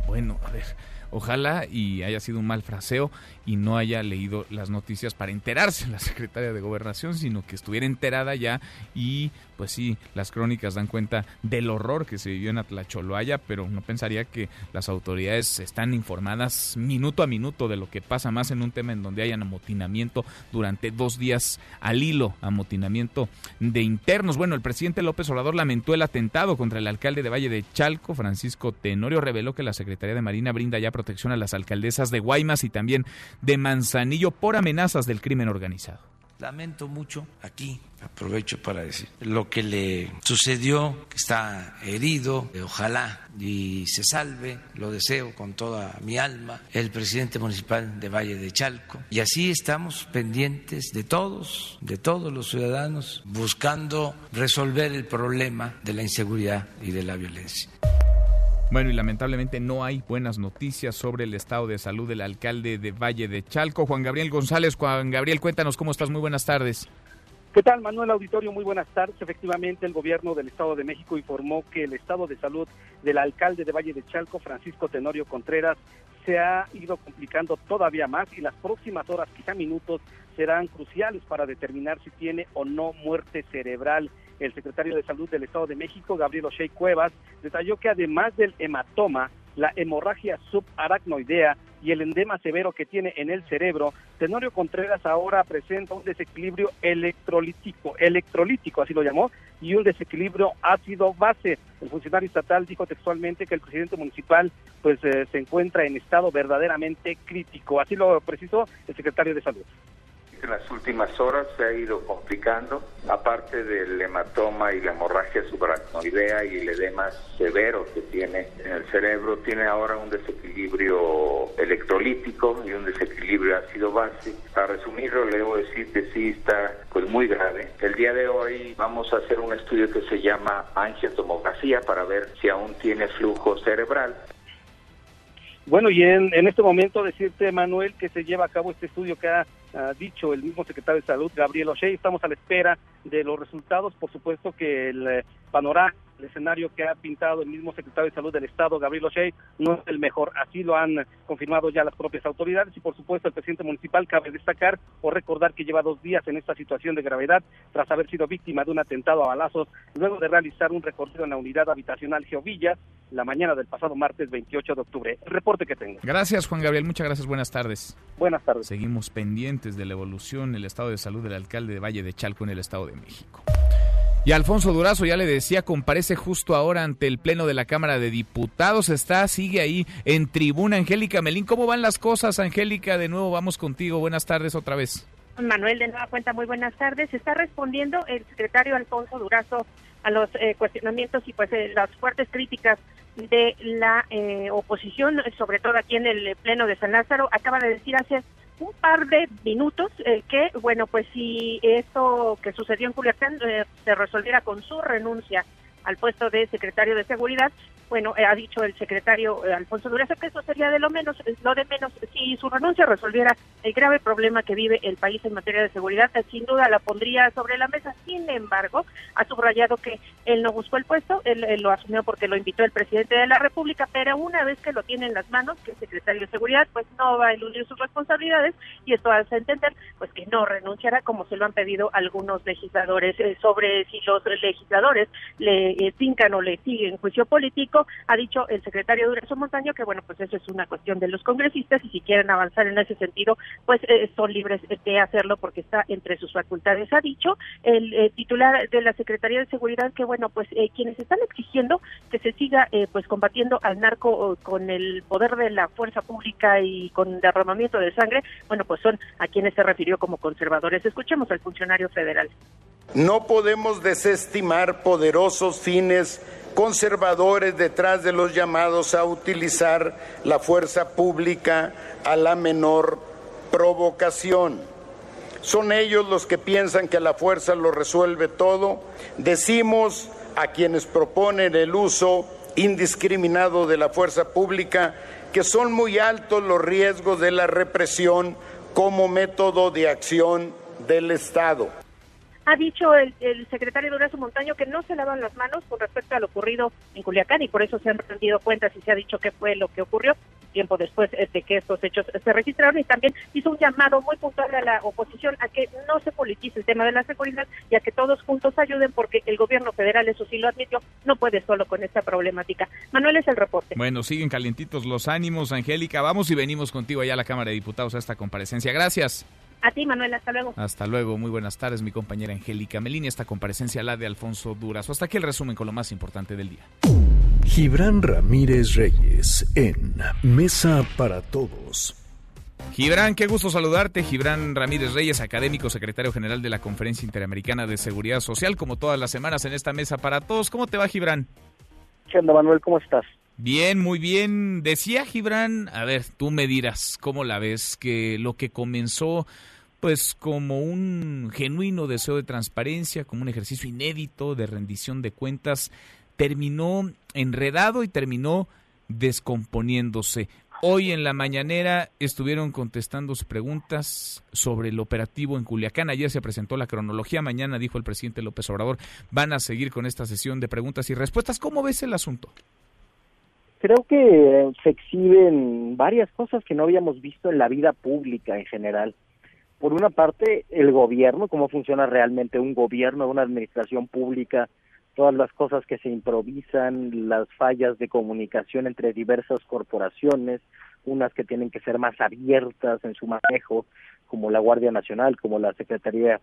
Bueno, a ver. Ojalá y haya sido un mal fraseo y no haya leído las noticias para enterarse la [laughs] secretaria de Gobernación, sino que estuviera enterada ya y pues sí, las crónicas dan cuenta del horror que se vivió en Atlacholoaya, pero no pensaría que las autoridades están informadas minuto a minuto de lo que pasa más en un tema en donde hayan amotinamiento durante dos días al hilo, amotinamiento de internos. Bueno, el presidente López Obrador lamentó el atentado contra el alcalde de Valle de Chalco, Francisco Tenorio, reveló que la Secretaría de Marina brinda ya protección a las alcaldesas de Guaymas y también de Manzanillo por amenazas del crimen organizado. Lamento mucho aquí, aprovecho para decir, lo que le sucedió, que está herido, ojalá y se salve, lo deseo con toda mi alma, el presidente municipal de Valle de Chalco. Y así estamos pendientes de todos, de todos los ciudadanos, buscando resolver el problema de la inseguridad y de la violencia. Bueno, y lamentablemente no hay buenas noticias sobre el estado de salud del alcalde de Valle de Chalco, Juan Gabriel González. Juan Gabriel, cuéntanos cómo estás. Muy buenas tardes. ¿Qué tal, Manuel Auditorio? Muy buenas tardes. Efectivamente, el gobierno del Estado de México informó que el estado de salud del alcalde de Valle de Chalco, Francisco Tenorio Contreras, se ha ido complicando todavía más y las próximas horas, quizá minutos, serán cruciales para determinar si tiene o no muerte cerebral. El secretario de Salud del Estado de México, Gabriel O'Shea Cuevas, detalló que además del hematoma, la hemorragia subaracnoidea y el endema severo que tiene en el cerebro, Tenorio Contreras ahora presenta un desequilibrio electrolítico, electrolítico, así lo llamó, y un desequilibrio ácido-base. El funcionario estatal dijo textualmente que el presidente municipal pues eh, se encuentra en estado verdaderamente crítico, así lo precisó el secretario de Salud en las últimas horas se ha ido complicando, aparte del hematoma y la hemorragia subaracnoidea y el edema severo que tiene en el cerebro, tiene ahora un desequilibrio electrolítico y un desequilibrio ácido-base. Para resumirlo, le debo decir que sí está pues muy grave. El día de hoy vamos a hacer un estudio que se llama angiotomografía para ver si aún tiene flujo cerebral. Bueno, y en, en este momento decirte, Manuel, que se lleva a cabo este estudio que ha dicho el mismo secretario de Salud, Gabriel O'Shea. Estamos a la espera de los resultados. Por supuesto que el eh, panorama el escenario que ha pintado el mismo secretario de Salud del Estado, Gabriel O'Shea, no es el mejor. Así lo han confirmado ya las propias autoridades y, por supuesto, el presidente municipal cabe destacar o recordar que lleva dos días en esta situación de gravedad tras haber sido víctima de un atentado a balazos luego de realizar un recorrido en la unidad habitacional Geovilla la mañana del pasado martes 28 de octubre. El reporte que tengo. Gracias, Juan Gabriel. Muchas gracias. Buenas tardes. Buenas tardes. Seguimos pendientes de la evolución, el estado de salud del alcalde de Valle de Chalco en el Estado de México. Y Alfonso Durazo, ya le decía, comparece justo ahora ante el Pleno de la Cámara de Diputados. Está, sigue ahí en tribuna. Angélica Melín, ¿cómo van las cosas, Angélica? De nuevo vamos contigo. Buenas tardes otra vez. Manuel, de nueva cuenta, muy buenas tardes. Está respondiendo el secretario Alfonso Durazo a los eh, cuestionamientos y pues eh, las fuertes críticas de la eh, oposición, sobre todo aquí en el Pleno de San Lázaro. Acaba de decir hace un par de minutos eh, que, bueno, pues si esto que sucedió en Culiacán eh, se resolviera con su renuncia al puesto de secretario de Seguridad, bueno, eh, ha dicho el secretario eh, Alfonso Durazo que eso sería de lo menos, eh, lo de menos, si su renuncia resolviera el grave problema que vive el país en materia de seguridad, sin duda la pondría sobre la mesa. Sin embargo, ha subrayado que él no buscó el puesto, él, lo asumió porque lo invitó el presidente de la República, pero una vez que lo tiene en las manos, que es secretario de Seguridad, pues no va a eludir sus responsabilidades y esto hace entender pues que no renunciará como se lo han pedido algunos legisladores sobre si los legisladores le fincan o le siguen juicio político ha dicho el secretario Durazo Montaño que, bueno, pues eso es una cuestión de los congresistas y si quieren avanzar en ese sentido, pues eh, son libres de hacerlo porque está entre sus facultades. Ha dicho el eh, titular de la Secretaría de Seguridad que, bueno, pues eh, quienes están exigiendo que se siga pues combatiendo al narco con el poder de la fuerza pública y con derramamiento de sangre, bueno, pues son a quienes se refirió como conservadores. Escuchemos al funcionario federal. No podemos desestimar poderosos fines conservadores detrás de los llamados a utilizar la fuerza pública a la menor provocación. Son ellos los que piensan que la fuerza lo resuelve todo. Decimos a quienes proponen el uso indiscriminado de la fuerza pública que son muy altos los riesgos de la represión como método de acción del Estado. Ha dicho el, secretario Durazo Montaño que no se lavan las manos con respecto a lo ocurrido en Culiacán y por eso se han rendido cuentas y se ha dicho qué fue lo que ocurrió. Tiempo después eh, de que estos hechos se registraron y también hizo un llamado muy puntual a la oposición a que no se politice el tema de la seguridad y a que todos juntos ayuden porque el gobierno federal, eso sí lo admitió, no puede solo con esta problemática. Manuel es el reporte. Bueno, siguen calientitos los ánimos, Angélica. Vamos y venimos contigo allá a la Cámara de Diputados a esta comparecencia. Gracias. A ti, Manuel, hasta luego. Hasta luego, muy buenas tardes, mi compañera Angélica Melini. Esta comparecencia la de Alfonso Durazo. Hasta aquí el resumen con lo más importante del día. Gibran Ramírez Reyes en Mesa para Todos. Gibran, qué gusto saludarte. Gibran Ramírez Reyes, académico, secretario general de la Conferencia Interamericana de Seguridad Social, como todas las semanas en esta Mesa para Todos. ¿Cómo te va, Gibran? ¿Qué onda, Manuel? ¿Cómo estás? Bien, muy bien. Decía Gibran, a ver, tú me dirás, ¿cómo la ves? Que lo que comenzó pues como un genuino deseo de transparencia, como un ejercicio inédito de rendición de cuentas, terminó enredado y terminó descomponiéndose. Hoy en la mañanera estuvieron contestando preguntas sobre el operativo en Culiacán. Ayer se presentó la cronología. Mañana, dijo el presidente López Obrador, van a seguir con esta sesión de preguntas y respuestas. ¿Cómo ves el asunto? Creo que se exhiben varias cosas que no habíamos visto en la vida pública en general por una parte, el gobierno, cómo funciona realmente un gobierno, una administración pública, todas las cosas que se improvisan, las fallas de comunicación entre diversas corporaciones, unas que tienen que ser más abiertas en su manejo, como la Guardia Nacional, como la Secretaría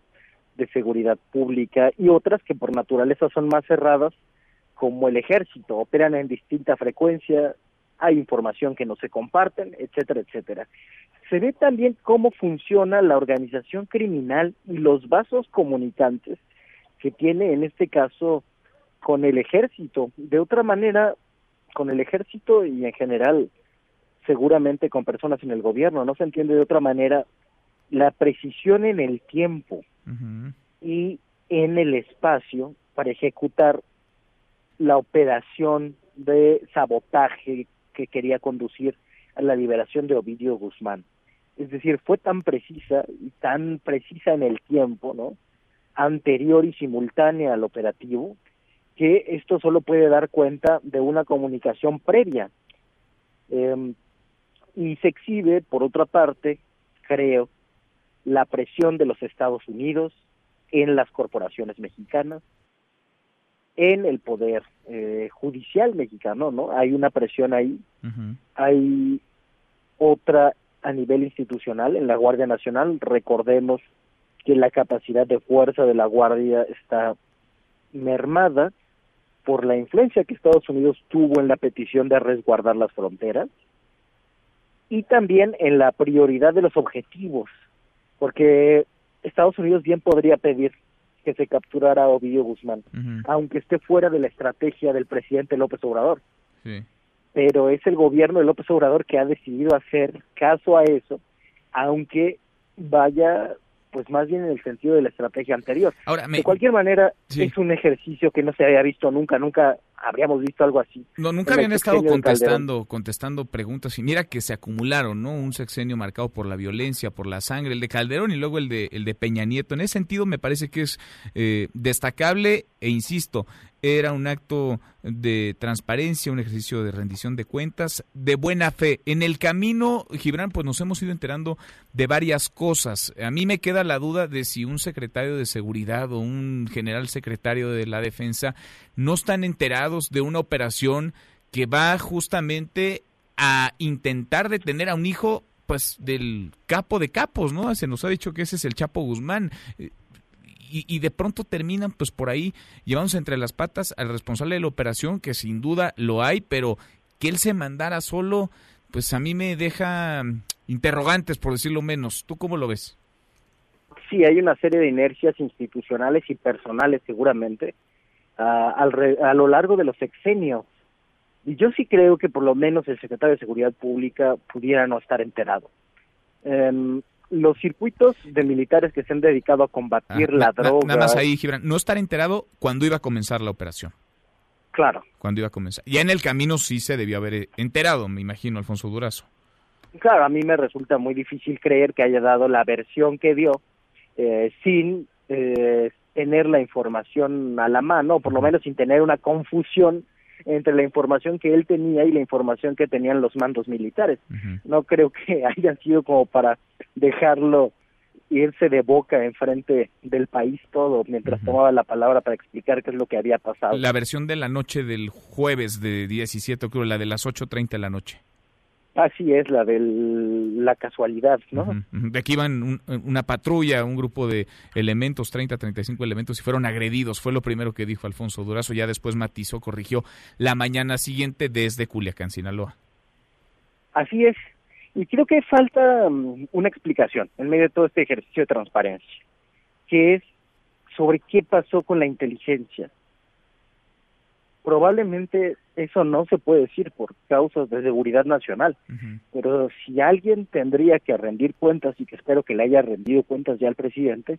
de Seguridad Pública, y otras que por naturaleza son más cerradas, como el Ejército, operan en distinta frecuencia, hay información que no se comparten, etcétera, etcétera. Se ve también cómo funciona la organización criminal y los vasos comunicantes que tiene en este caso con el ejército. De otra manera, con el ejército y en general seguramente con personas en el gobierno, no se entiende de otra manera la precisión en el tiempo y en el espacio para ejecutar la operación de sabotaje que quería conducir a la liberación de Ovidio Guzmán es decir, fue tan precisa y tan precisa en el tiempo, ¿no? Anterior y simultánea al operativo, que esto solo puede dar cuenta de una comunicación previa. Em, y se exhibe, por otra parte, creo, la presión de los Estados Unidos en las corporaciones mexicanas, en el poder eh, judicial mexicano, ¿no? Hay una presión ahí, hay otra a nivel institucional en la Guardia Nacional. Recordemos que la capacidad de fuerza de la Guardia está mermada por la influencia que Estados Unidos tuvo en la petición de resguardar las fronteras y también en la prioridad de los objetivos, porque Estados Unidos bien podría pedir que se capturara a Ovidio Guzmán, aunque esté fuera de la estrategia del presidente López Obrador. Sí pero es el gobierno de López Obrador que ha decidido hacer caso a eso, aunque vaya pues más bien en el sentido de la estrategia anterior. Ahora, De cualquier manera, es un ejercicio que no se había visto nunca, nunca habríamos visto algo así. No, nunca habían estado contestando, contestando preguntas y mira que se acumularon, ¿no? Un sexenio marcado por la violencia, por la sangre, el de Calderón y luego el de, el de Peña Nieto. En ese sentido me parece que es eh, destacable e insisto, era un acto de transparencia, un ejercicio de rendición de cuentas, de buena fe. En el camino, Gibran, pues nos hemos ido enterando de varias cosas. A mí me queda la duda de si un secretario de seguridad o un general secretario de la defensa no están enterados de una operación que va justamente a intentar detener a un hijo pues del capo de capos, ¿no? Se nos ha dicho que ese es el Chapo Guzmán y, de pronto terminan pues por ahí llevándose entre las patas al responsable de la operación, que sin duda lo hay, pero que él se mandara solo, pues a mí me deja mm, interrogantes, por decirlo menos. ¿Tú cómo lo ves? Sí, hay una serie de inercias institucionales y personales seguramente a, a lo largo de los sexenios. Y yo sí creo que por lo menos el secretario de Seguridad Pública pudiera no estar enterado. Eh, los circuitos de militares que se han dedicado a combatir ah, la droga. Nada más ahí, Gibran, no estar enterado cuando iba a comenzar la operación. Claro. Cuando iba a comenzar. Ya en el camino sí se debió haber enterado, me imagino, Alfonso Durazo. Claro, a mí me resulta muy difícil creer que haya dado la versión que dio eh, sin eh, tener la información a la mano, o por lo menos sin tener una confusión entre la información que él tenía y la información que tenían los mandos militares. No creo que [laughs] haya sido como para dejarlo irse de boca enfrente del país todo mientras tomaba la palabra para explicar qué es lo que había pasado. La versión de la noche del jueves de 17 creo, la de las 8.30 de la noche. Así es, la de la casualidad, ¿no? De aquí iban una patrulla, un grupo de elementos, 30, 35 elementos, y fueron agredidos. Fue lo primero que dijo Alfonso Durazo. Ya después matizó, corrigió la mañana siguiente desde Culiacán, Sinaloa. Así es. Y creo que falta mm, una explicación en medio de todo este ejercicio de transparencia, que es sobre qué pasó con la inteligencia. Probablemente eso no se puede decir por causas de seguridad nacional, pero si alguien tendría que rendir cuentas y que espero que le haya rendido cuentas ya al presidente,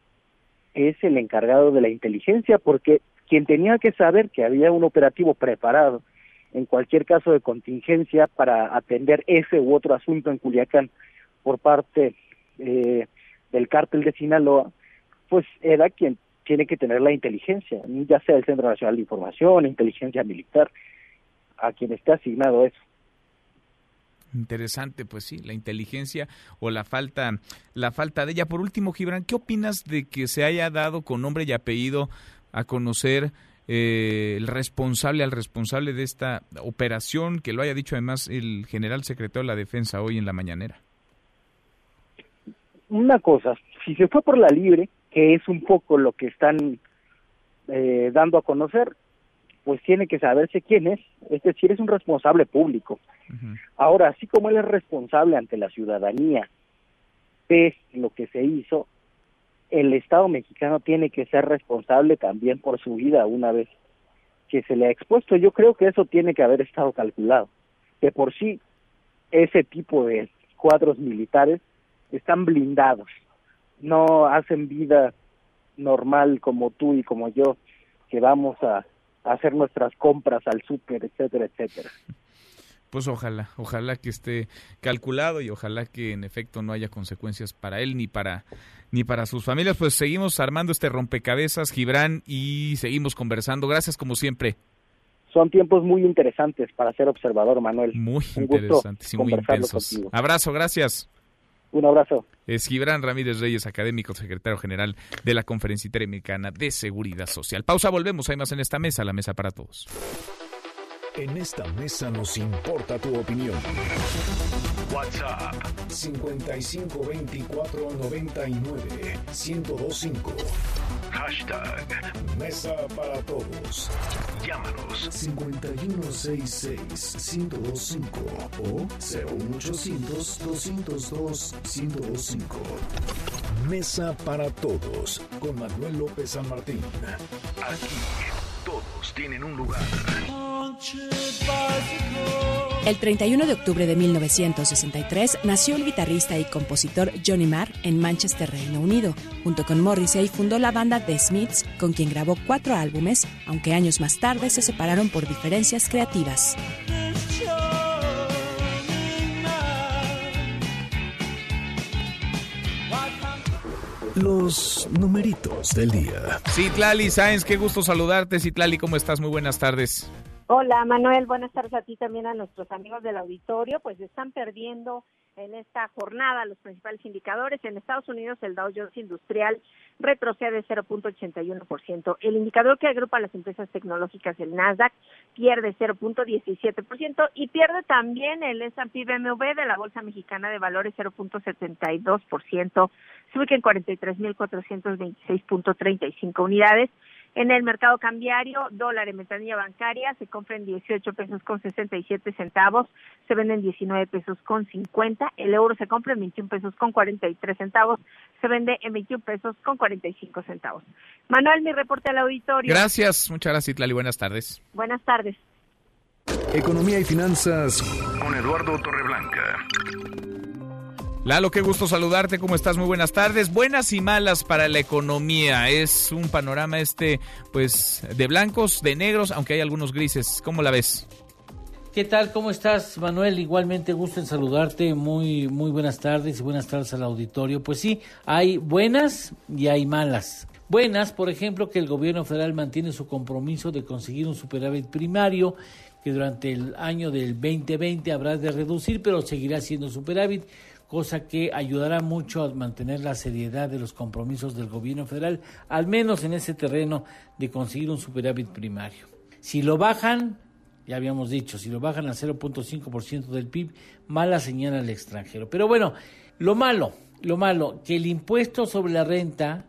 es el encargado de la inteligencia, porque quien tenía que saber que había un operativo preparado en cualquier caso de contingencia para atender ese u otro asunto en Culiacán por parte eh, del cártel de Sinaloa, pues era quien tiene que tener la inteligencia, ya sea el Centro Nacional de Información, inteligencia militar, a quien esté asignado eso. Interesante, pues sí, la inteligencia o la falta, la falta de ella. Por último, Gibran, ¿qué opinas de que se haya dado con nombre y apellido a conocer eh, el responsable al responsable de esta operación, que lo haya dicho además el general secretario de la Defensa hoy en la mañanera? Una cosa, si se fue por la libre, que es un poco lo que están eh, dando a conocer, pues tiene que saberse quién es, es decir, es un responsable público. Ahora, así como él es responsable ante la ciudadanía de lo que se hizo, el Estado mexicano tiene que ser responsable también por su vida una vez que se le ha expuesto. Yo creo que eso tiene que haber estado calculado. De por sí, ese tipo de cuadros militares están blindados, no hacen vida normal como tú y como yo, que vamos a hacer nuestras compras al súper, etcétera, etcétera. Pues ojalá, ojalá que esté calculado y ojalá que en efecto no haya consecuencias para él ni para ni para sus familias. Pues seguimos armando este rompecabezas, Gibran, y seguimos conversando. Gracias como siempre. Son tiempos muy interesantes para ser observador, Manuel. Muy interesantes y muy intensos. Abrazo, gracias. Un abrazo. Es Gibran Ramírez Reyes, académico, secretario general de la Conferencia Interamericana de Seguridad Social. Pausa, volvemos. Hay más en esta mesa, la mesa para todos. En esta mesa nos importa tu opinión. WhatsApp 552499 1025. Hashtag Mesa para Todos. Llámanos 5166-1025 o 01800-202-1025. Mesa para Todos con Manuel López San Martín. Aquí todos tienen un lugar. El 31 de octubre de 1963 nació el guitarrista y compositor Johnny Marr en Manchester, Reino Unido. Junto con Morrissey fundó la banda The Smiths, con quien grabó cuatro álbumes, aunque años más tarde se separaron por diferencias creativas. Los numeritos del día. Citlali Sáenz, qué gusto saludarte. Citlali, ¿cómo estás? Muy buenas tardes. Hola Manuel, buenas tardes a ti también a nuestros amigos del auditorio. Pues están perdiendo en esta jornada los principales indicadores. En Estados Unidos el Dow Jones Industrial retrocede 0.81%. El indicador que agrupa las empresas tecnológicas, el Nasdaq, pierde 0.17% y pierde también el S&P BMW de la Bolsa Mexicana de Valores 0.72%. Se ubica en 43.426.35 unidades. En el mercado cambiario, dólar en ventanilla bancaria se compra en 18 pesos con 67 centavos, se vende en 19 pesos con 50, el euro se compra en 21 pesos con 43 centavos, se vende en 21 pesos con 45 centavos. Manuel, mi reporte al auditorio. Gracias, muchas gracias, Itlali. Buenas tardes. Buenas tardes. Economía y finanzas con Eduardo Torreblanca. Lalo, qué gusto saludarte, ¿cómo estás? Muy buenas tardes. Buenas y malas para la economía. Es un panorama este, pues, de blancos, de negros, aunque hay algunos grises. ¿Cómo la ves? ¿Qué tal? ¿Cómo estás, Manuel? Igualmente gusto en saludarte. Muy, muy buenas tardes y buenas tardes al auditorio. Pues sí, hay buenas y hay malas. Buenas, por ejemplo, que el gobierno federal mantiene su compromiso de conseguir un superávit primario que durante el año del 2020 habrá de reducir, pero seguirá siendo superávit, cosa que ayudará mucho a mantener la seriedad de los compromisos del gobierno federal, al menos en ese terreno de conseguir un superávit primario. Si lo bajan, ya habíamos dicho, si lo bajan al 0.5% del PIB, mala señal al extranjero. Pero bueno, lo malo, lo malo, que el impuesto sobre la renta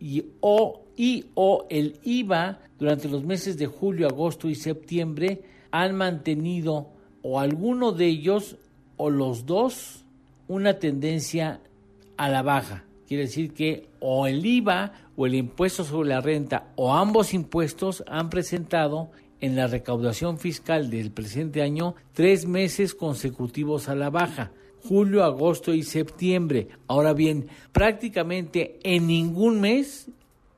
y o, y, o el IVA durante los meses de julio, agosto y septiembre han mantenido o alguno de ellos o los dos una tendencia a la baja. Quiere decir que o el IVA o el impuesto sobre la renta o ambos impuestos han presentado en la recaudación fiscal del presente año tres meses consecutivos a la baja, julio, agosto y septiembre. Ahora bien, prácticamente en ningún mes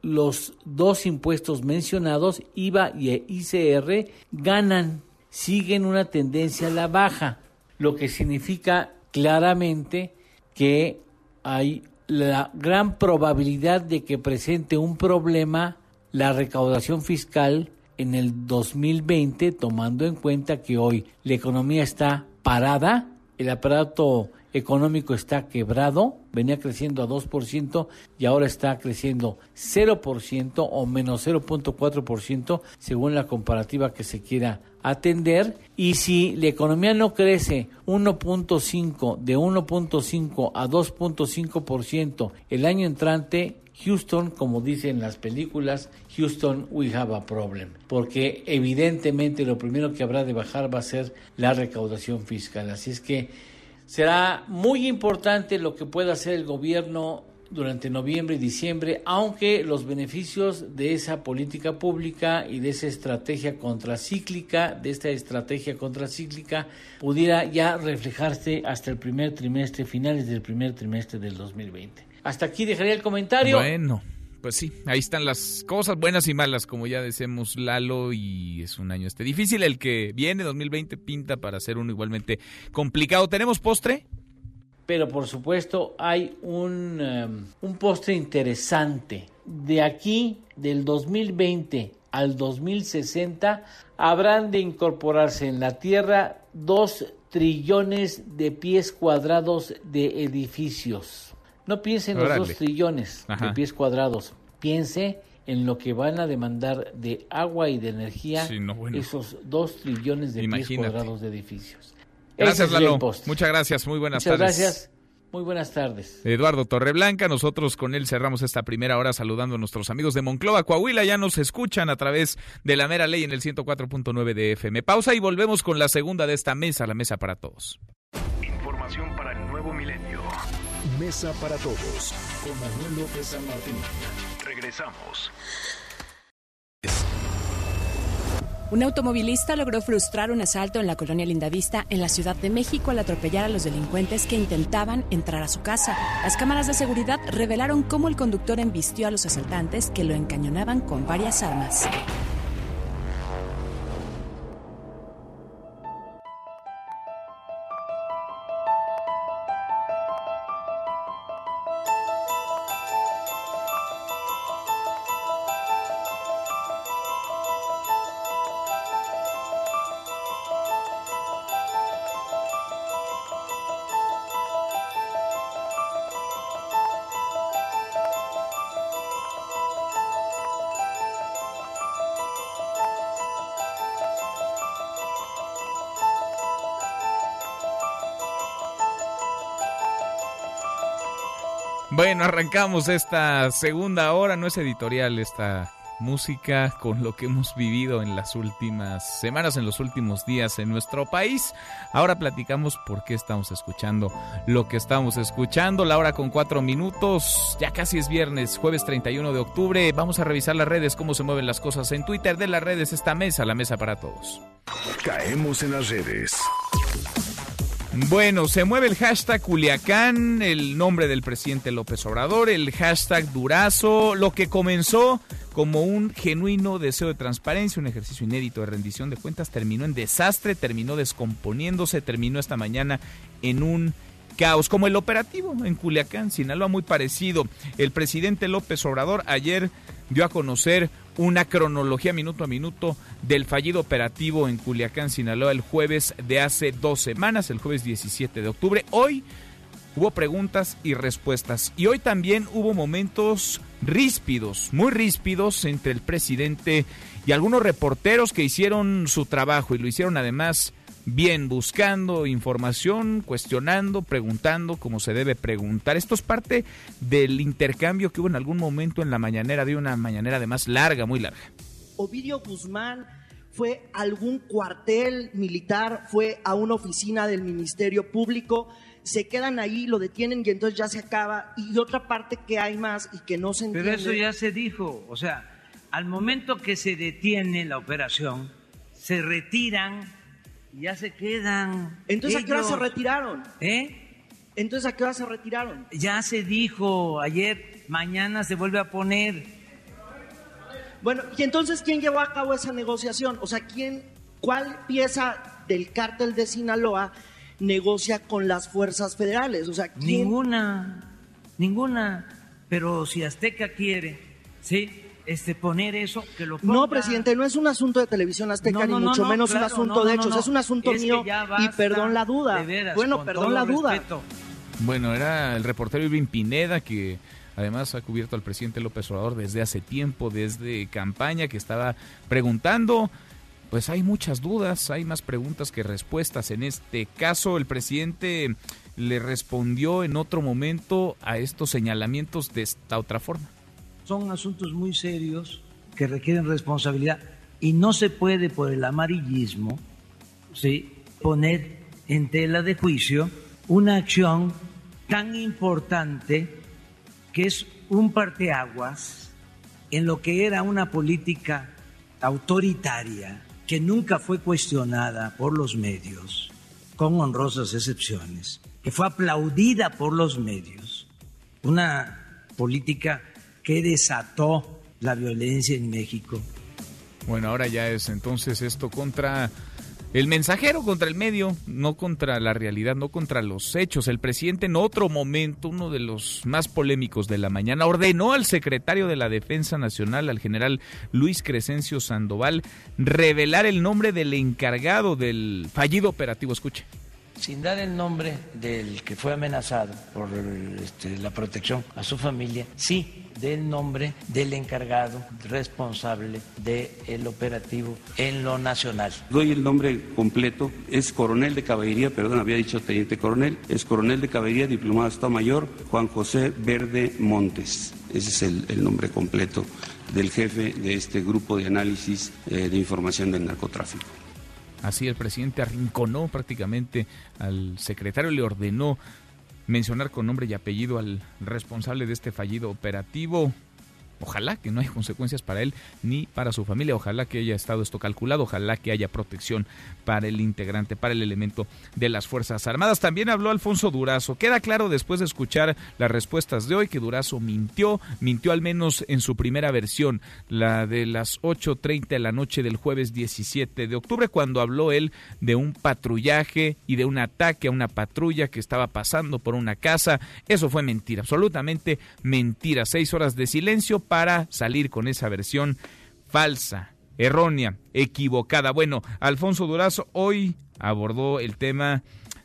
los dos impuestos mencionados, IVA y ICR, ganan, siguen una tendencia a la baja, lo que significa claramente que hay la gran probabilidad de que presente un problema la recaudación fiscal en el 2020, tomando en cuenta que hoy la economía está parada, el aparato económico está quebrado, venía creciendo a 2% y ahora está creciendo 0% o menos 0.4% según la comparativa que se quiera atender y si la economía no crece 1.5 de 1.5 a 2.5% el año entrante Houston, como dicen las películas, Houston, we have a problem, porque evidentemente lo primero que habrá de bajar va a ser la recaudación fiscal. Así es que será muy importante lo que pueda hacer el gobierno durante noviembre y diciembre, aunque los beneficios de esa política pública y de esa estrategia contracíclica, de esta estrategia contracíclica, pudiera ya reflejarse hasta el primer trimestre, finales del primer trimestre del 2020. Hasta aquí dejaría el comentario. Bueno, pues sí, ahí están las cosas buenas y malas, como ya decimos Lalo, y es un año este difícil. El que viene, 2020, pinta para ser uno igualmente complicado. ¿Tenemos postre? Pero por supuesto hay un, um, un postre interesante. De aquí, del 2020 al 2060, habrán de incorporarse en la Tierra dos trillones de pies cuadrados de edificios. No piense en los dos trillones de pies cuadrados, piense en lo que van a demandar de agua y de energía esos dos trillones de pies cuadrados de edificios. Gracias, Lalo. Muchas gracias, muy buenas Muchas tardes. gracias. Muy buenas tardes. Eduardo Torreblanca, nosotros con él cerramos esta primera hora saludando a nuestros amigos de Monclova, Coahuila, ya nos escuchan a través de la mera ley en el 104.9 de FM. Pausa y volvemos con la segunda de esta mesa, la mesa para todos. Información para el nuevo milenio. Mesa para todos con Manuel López San Martín. Regresamos. Un automovilista logró frustrar un asalto en la colonia Lindavista en la Ciudad de México al atropellar a los delincuentes que intentaban entrar a su casa. Las cámaras de seguridad revelaron cómo el conductor embistió a los asaltantes que lo encañonaban con varias armas. Bueno, arrancamos esta segunda hora, no es editorial esta música con lo que hemos vivido en las últimas semanas, en los últimos días en nuestro país. Ahora platicamos por qué estamos escuchando lo que estamos escuchando. La hora con cuatro minutos, ya casi es viernes, jueves 31 de octubre. Vamos a revisar las redes, cómo se mueven las cosas en Twitter de las redes, esta mesa, la mesa para todos. Caemos en las redes. Bueno, se mueve el hashtag Culiacán, el nombre del presidente López Obrador, el hashtag Durazo, lo que comenzó como un genuino deseo de transparencia, un ejercicio inédito de rendición de cuentas, terminó en desastre, terminó descomponiéndose, terminó esta mañana en un caos, como el operativo en Culiacán, Sinaloa, muy parecido. El presidente López Obrador ayer dio a conocer una cronología minuto a minuto del fallido operativo en Culiacán, Sinaloa, el jueves de hace dos semanas, el jueves 17 de octubre. Hoy hubo preguntas y respuestas. Y hoy también hubo momentos ríspidos, muy ríspidos entre el presidente y algunos reporteros que hicieron su trabajo y lo hicieron además bien, buscando información, cuestionando, preguntando como se debe preguntar. Esto es parte del intercambio que hubo en algún momento en la mañanera, de una mañanera además larga, muy larga. Ovidio Guzmán fue a algún cuartel militar, fue a una oficina del Ministerio Público, se quedan ahí, lo detienen y entonces ya se acaba. Y otra parte que hay más y que no se entiende. Pero eso ya se dijo, o sea, al momento que se detiene la operación, se retiran y ya se quedan. Entonces, ¿a qué hora se retiraron? ¿Eh? Entonces, ¿a qué hora se retiraron? Ya se dijo ayer, mañana se vuelve a poner. Bueno, y entonces, ¿quién llevó a cabo esa negociación? O sea, ¿quién, cuál pieza del cártel de Sinaloa negocia con las fuerzas federales? O sea, Ninguna, ninguna. Pero si Azteca quiere, ¿sí? Este, poner eso, que lo ponga. No, presidente, no es un asunto de televisión azteca, No, no, ni mucho no, menos un asunto no, de hechos, no. es un asunto Es mío y perdón la duda. de veras, bueno, perdón la duda. respeto. Bueno, era el reportero Irving Pineda que además ha cubierto al presidente López Obrador desde hace tiempo, desde campaña, que estaba preguntando. Pues hay muchas dudas, hay más preguntas que respuestas. En este caso, el presidente le respondió en otro momento a estos señalamientos de esta otra forma. Son asuntos muy serios que requieren responsabilidad y no se puede por el amarillismo ¿sí? poner en tela de juicio una acción tan importante que es un parteaguas en lo que era una política autoritaria que nunca fue cuestionada por los medios, con honrosas excepciones, que fue aplaudida por los medios, una política que desató la violencia en México. Bueno, ahora ya es entonces esto contra el mensajero, contra el medio, no contra la realidad, no contra los hechos. El presidente en otro momento, uno de los más polémicos de la mañana, ordenó al secretario de la Defensa Nacional, al general Luis Crescencio Sandoval, revelar el nombre del encargado del fallido operativo. Escuche. sin dar el nombre del que fue amenazado por este, la protección a su familia, sí del nombre del encargado responsable del operativo en lo nacional. Doy el nombre completo, es coronel de caballería, perdón, había dicho teniente coronel, es coronel de caballería, diplomado de Estado Mayor, Juan José Verde Montes. Ese es el, el nombre completo del jefe de este grupo de análisis eh, de información del narcotráfico. Así el presidente arrinconó prácticamente al secretario, le ordenó mencionar con nombre y apellido al responsable de este fallido operativo. Ojalá que no haya consecuencias para él ni para su familia. Ojalá que haya estado esto calculado. Ojalá que haya protección para el integrante, para el elemento de las Fuerzas Armadas. También habló Alfonso Durazo. Queda claro después de escuchar las respuestas de hoy que Durazo mintió. Mintió al menos en su primera versión, la de las 8.30 de la noche del jueves 17 de octubre, cuando habló él de un patrullaje y de un ataque a una patrulla que estaba pasando por una casa. Eso fue mentira, absolutamente mentira. Seis horas de silencio salir con esa versión falsa, errónea, equivocada. Bueno, Alfonso Durazo hoy abordó el tema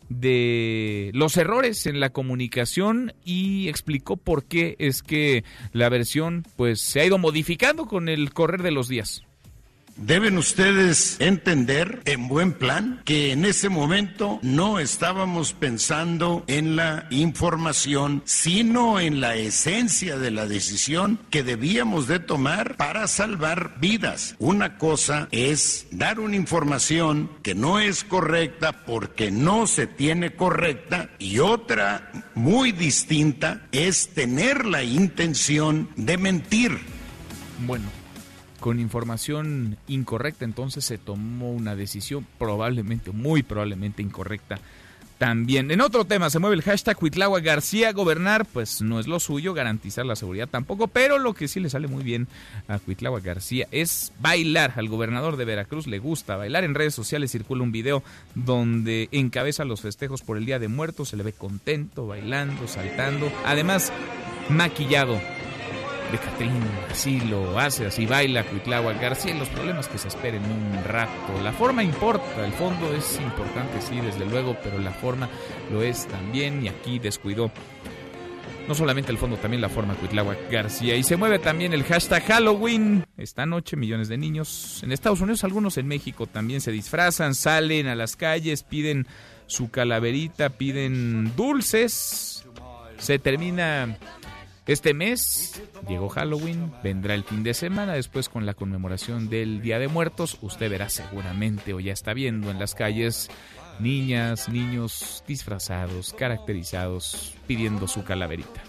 de los errores en la comunicación y explicó por qué es que la versión pues se ha ido modificando con el correr de los días. Deben ustedes entender en buen plan que en ese momento no estábamos pensando en la información, sino en la esencia de la decisión que debíamos de tomar para salvar vidas. Una cosa es dar una información que no es correcta porque no se tiene correcta y otra muy distinta es tener la intención de mentir. Bueno, con información incorrecta, entonces se tomó una decisión probablemente, muy probablemente incorrecta también. En otro tema, se mueve el hashtag Huitlagua García. Gobernar, pues no es lo suyo, garantizar la seguridad tampoco, pero lo que sí le sale muy bien a Huitlagua García es bailar. Al gobernador de Veracruz le gusta bailar. En redes sociales circula un video donde encabeza los festejos por el Día de Muertos. Se le ve contento, bailando, saltando. Además, maquillado de Catrín, así lo hace, así baila Cuitláhuac García, los problemas que se esperen un rato. La forma importa, el fondo es importante, sí, desde luego, pero la forma lo es también y aquí descuidó no solamente el fondo, también la forma Cuitláhuac García. Y se mueve también el hashtag Halloween. Esta noche millones de niños en Estados Unidos, algunos en México también se disfrazan, salen a las calles, piden su calaverita, piden dulces. Se termina este mes llegó Halloween, vendrá el fin de semana, después con la conmemoración del Día de Muertos, usted verá seguramente o ya está viendo en las calles niñas, niños disfrazados, caracterizados, pidiendo su calaverita.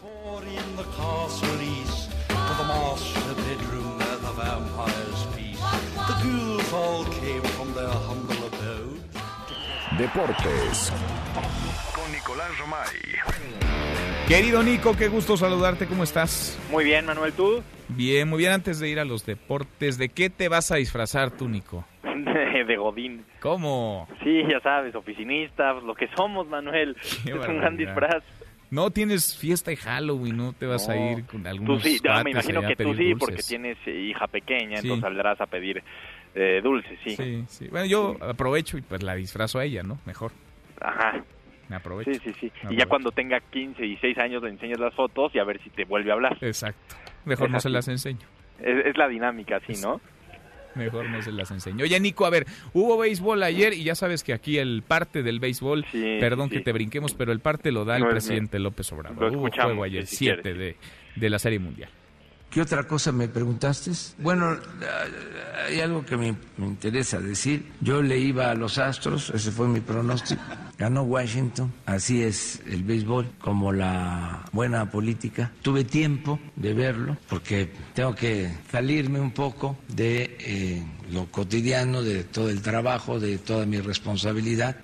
Deportes con Nicolás Romay. Querido Nico, qué gusto saludarte, ¿cómo estás? Muy bien, Manuel, ¿tú? Bien, muy bien. Antes de ir a los deportes, ¿de qué te vas a disfrazar tú, Nico? [laughs] de, Godín. ¿Cómo? Sí, ya sabes, oficinistas, lo que somos, Manuel. es un gran disfraz. No tienes fiesta de Halloween, ¿no? Te vas a ir con algunos Tú sí, me imagino que tú sí, porque tienes eh, hija pequeña, entonces saldrás a pedir eh, dulces, sí. Sí, sí. Bueno, yo aprovecho y pues la disfrazo a ella, ¿no? Mejor. Ajá. Me aprovecho. Sí, sí, sí. y ya cuando tenga 15 y 6 años le enseñas las fotos y a ver si te vuelve a hablar. Exacto. Mejor no se las enseño. Es, la dinámica, sí, ¿no? Mejor no se las enseño. Oye, Nico, a ver, hubo béisbol ayer y ya sabes que aquí el parte del béisbol, perdón que te brinquemos, pero el parte lo da el presidente López Obrador. hubo juego ayer, 7 de, de la Serie Mundial. ¿Qué otra cosa me preguntaste? Bueno, hay algo que me, interesa decir. Yo le iba a los Astros, ese fue mi pronóstico. Ganó Washington, así es el béisbol, como la buena política. Tuve tiempo de verlo porque tengo que salirme un poco de eh, lo cotidiano, de todo el trabajo, de toda mi responsabilidad.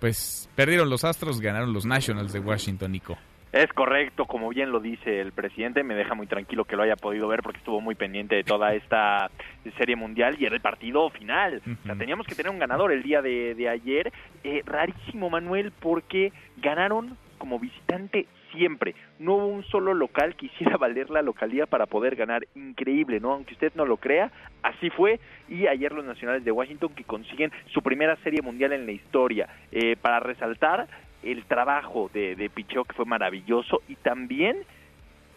Pues perdieron los Astros, ganaron los Nationals de Washington, Nico. Es correcto, como bien lo dice el presidente, me deja muy tranquilo que lo haya podido ver porque estuvo muy pendiente de toda esta serie mundial y era el partido final. O sea, teníamos que tener un ganador el día de, ayer. Eh, rarísimo, Manuel, porque ganaron como visitante siempre. No hubo un solo local que hiciera [laughs] valer la localía para poder ganar. Increíble, ¿no? Aunque usted no lo crea, así fue. Y ayer los nacionales de Washington que consiguen su primera serie mundial en la historia. Eh, para resaltar, el trabajo de, de Pichot que fue maravilloso y también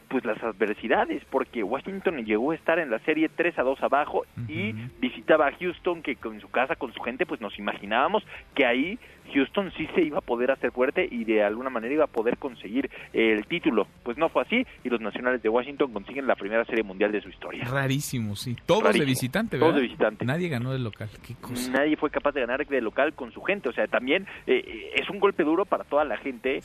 pues las adversidades, porque Washington llegó a estar en la serie 3 a 2 abajo y visitaba a Houston, que con su casa, con su gente, pues nos imaginábamos que ahí Houston sí se iba a poder hacer fuerte y de alguna manera iba a poder conseguir el título. Pues no fue así y los nacionales de Washington consiguen la primera serie mundial de su historia. Rarísimo, sí. Todos de visitante, ¿verdad? Todos de visitante. Nadie ganó del local. ¿Qué cosa? Nadie fue capaz de ganar de local con su gente. O sea, también eh, es un golpe duro para toda la gente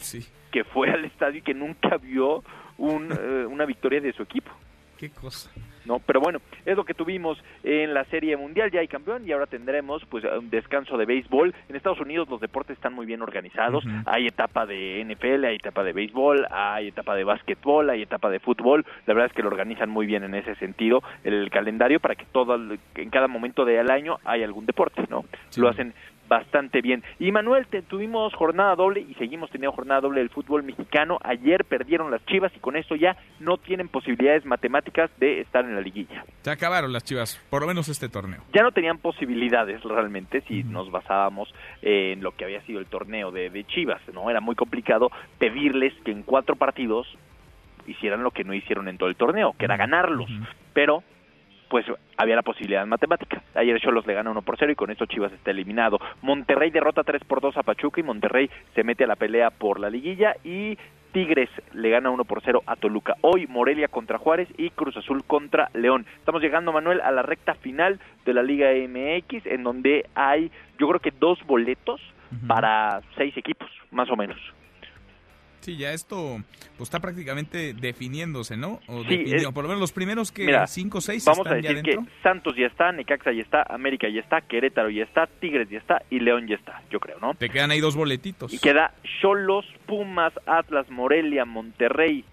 que fue al estadio y que nunca vio un, [laughs] eh, una victoria de su equipo. Qué cosa. No, pero bueno, es lo que tuvimos en la Serie Mundial, ya hay campeón y ahora tendremos pues un descanso de béisbol. En Estados Unidos los deportes están muy bien organizados, hay etapa de NFL, hay etapa de béisbol, hay etapa de básquetbol, hay etapa de fútbol. La verdad es que lo organizan muy bien en ese sentido el calendario para que todo en cada momento del año hay algún deporte, ¿no? Lo hacen bastante bien. Y Manuel, tuvimos jornada doble y seguimos teniendo jornada doble del fútbol mexicano. Ayer perdieron las Chivas y con eso ya no tienen posibilidades matemáticas de estar en la liguilla. Se acabaron las Chivas, por lo menos este torneo. Ya no tenían posibilidades realmente si nos basábamos en lo que había sido el torneo de, de Chivas, ¿no? Era muy complicado pedirles que en cuatro partidos hicieran lo que no hicieron en todo el torneo, que era ganarlos. Pero pues había la posibilidad matemática. Ayer Cholos le gana 1 por 0 y con esto Chivas está eliminado. Monterrey derrota 3 por 2 a Pachuca y Monterrey se mete a la pelea por la liguilla y Tigres le gana 1 por 0 a Toluca. Hoy Morelia contra Juárez y Cruz Azul contra León. Estamos llegando, Manuel, a la recta final de la Liga MX, en donde hay, yo creo que dos boletos para seis equipos, más o menos. Sí, ya esto pues está prácticamente definiéndose, ¿no? O Sí, definido. es- por lo menos los primeros que Mira, cinco o seis Vamos están a decir ya que. Santos ya está, Necaxa ya está, América ya está, Querétaro ya está, Tigres ya está y León ya está, yo creo, ¿no? Te quedan ahí dos boletitos. Y queda Cholos, Pumas, Atlas, Morelia, Monterrey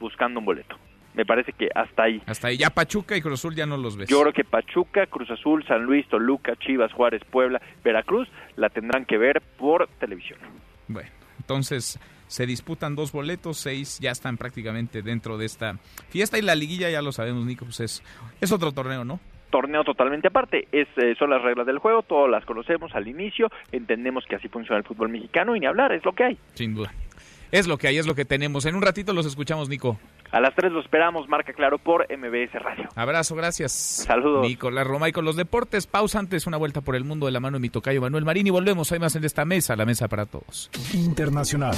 buscando un boleto. Me parece que hasta ahí. Hasta ahí ya Pachuca y Cruz Azul ya no los ves. Yo creo que Pachuca, Cruz Azul, San Luis, Toluca, Chivas, Juárez, Puebla, Veracruz la tendrán que ver por televisión. Bueno, entonces se disputan dos boletos, seis ya están prácticamente dentro de esta fiesta y la liguilla ya lo sabemos, Nico, pues es, es otro torneo, ¿no? torneo totalmente aparte. Es, eh, son las reglas del juego, todas las conocemos al inicio, entendemos que así funciona el fútbol mexicano y ni hablar, es lo que hay. Sin duda. Es lo que hay, es lo que tenemos. En un ratito los escuchamos, Nico. A las 3 lo esperamos, marca claro por MBS Radio. Abrazo, gracias. Saludos. Nicolás Roma y con los deportes. Pausa antes, una vuelta por el mundo de la mano de mi tocayo Manuel Marín y volvemos. Hay más en esta mesa, la mesa para todos. Internacional.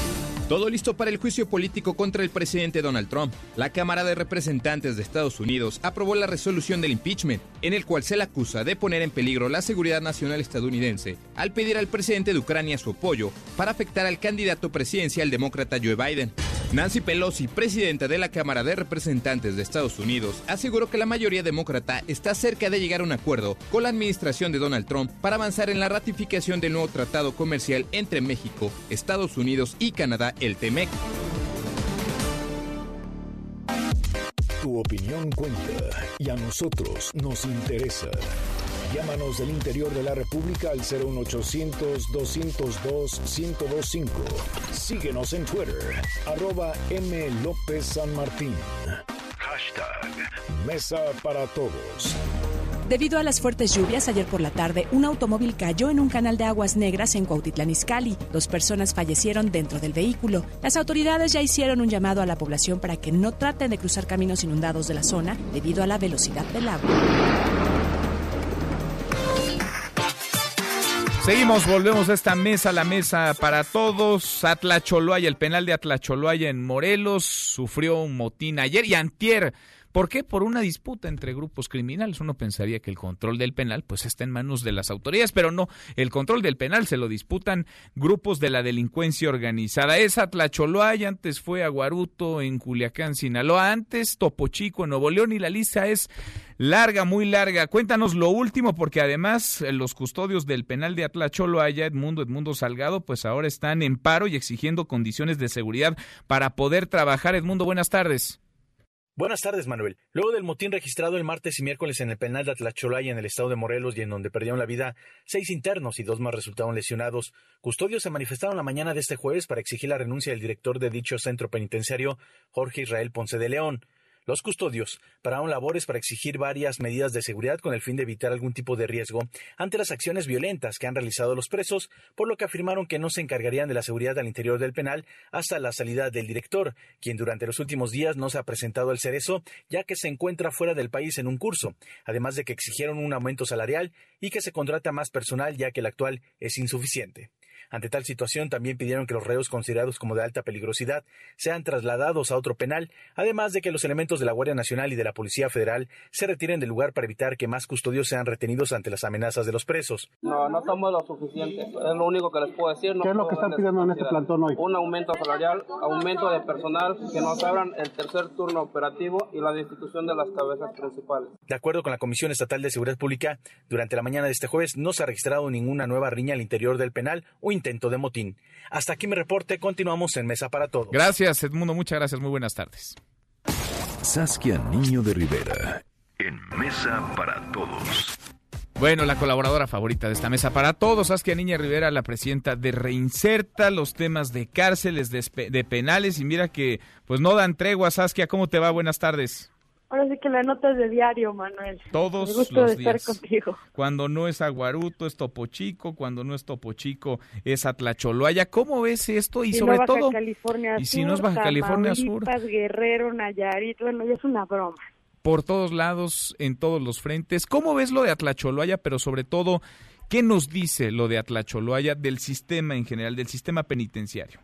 Todo listo para el juicio político contra el presidente Donald Trump. La Cámara de Representantes de Estados Unidos aprobó la resolución del impeachment, en el cual se le acusa de poner en peligro la seguridad nacional estadounidense al pedir al presidente de Ucrania su apoyo para afectar al candidato presidencial demócrata Joe Biden. Nancy Pelosi, presidenta de la Cámara de Representantes de Estados Unidos, aseguró que la mayoría demócrata está cerca de llegar a un acuerdo con la administración de Donald Trump para avanzar en la ratificación del nuevo tratado comercial entre México, Estados Unidos y Canadá, el TEMEC. Tu opinión cuenta y a nosotros nos interesa. Llámanos del interior de la República al 01800-202-1025. Síguenos en Twitter, arroba M. López San Martín. Hashtag Mesa para Todos. Debido a las fuertes lluvias ayer por la tarde, un automóvil cayó en un canal de aguas negras en Cuautitlán Izcalli. Dos personas fallecieron dentro del vehículo. Las autoridades ya hicieron un llamado a la población para que no traten de cruzar caminos inundados de la zona debido a la velocidad del agua. Seguimos, volvemos a esta mesa, la mesa para todos. Atlacholoaya, el penal de Atlacholoaya en Morelos, sufrió un motín ayer y antier. ¿Por qué? Por una disputa entre grupos criminales. Uno pensaría que el control del penal pues está en manos de las autoridades, pero no. El control del penal se lo disputan grupos de la delincuencia organizada. Es Atlacholoaya, antes fue Aguaruto en Culiacán, Sinaloa, antes Topo Chico en Nuevo León y la lista es larga, muy larga. Cuéntanos lo último porque además eh, los custodios del penal de Atlacholoaya, Edmundo, Edmundo Salgado, pues ahora están en paro y exigiendo condiciones de seguridad para poder trabajar. Edmundo, buenas tardes. Buenas tardes, Manuel. Luego del motín registrado el martes y miércoles en el penal de Atlacholaya en el estado de Morelos y en donde perdieron la vida seis internos y dos más resultaron lesionados, custodios se manifestaron la mañana de este jueves para exigir la renuncia del director de dicho centro penitenciario, Jorge Israel Ponce de León. Los custodios pararon labores para exigir varias medidas de seguridad con el fin de evitar algún tipo de riesgo ante las acciones violentas que han realizado los presos, por lo que afirmaron que no se encargarían de la seguridad al interior del penal hasta la salida del director, quien durante los últimos días no se ha presentado al cerezo, ya que se encuentra fuera del país en un curso, además de que exigieron un aumento salarial y que se contrata más personal ya que el actual es insuficiente. Ante tal situación, también pidieron que los reos considerados como de alta peligrosidad sean trasladados a otro penal, además de que los elementos de la Guardia Nacional y de la Policía Federal se retiren del lugar para evitar que más custodios sean retenidos ante las amenazas de los presos. No, no somos lo suficiente. Es lo único que les puedo decir. No ¿Qué es lo que están pidiendo en este plantón hoy? Un aumento salarial, aumento de personal, que nos abran el tercer turno operativo y la destitución de las cabezas principales. De acuerdo con la Comisión Estatal de Seguridad Pública, durante la mañana de este jueves no se ha registrado ninguna nueva riña al interior del penal o intento de motín. Hasta aquí mi reporte, continuamos en Mesa para Todos. Gracias, Edmundo, muchas gracias, muy buenas tardes. Saskia Niño de Rivera. En Mesa para Todos. Bueno, la colaboradora favorita de esta mesa para todos, Saskia Niña Rivera, la presidenta de Reinserta, los temas de cárceles, de, penales, y mira que pues no dan tregua, Saskia, ¿cómo te va? Buenas tardes. Ahora sí que la nota es de diario, Manuel. Todos Me gusto los de estar días. contigo. Cuando no es Aguaruto, es Topo Chico, cuando no es Topo Chico, es Atlacholoaya. ¿Cómo ves esto? Y Si sobre no Baja todo, California y Sur, si no es Baja California Sur, Guerrero, Nayarit, bueno, ya es una broma. por todos lados, en todos los frentes. ¿Cómo ves lo de Atlacholoaya? Pero sobre todo, ¿qué nos dice lo de Atlacholoaya del sistema en general, del sistema penitenciario?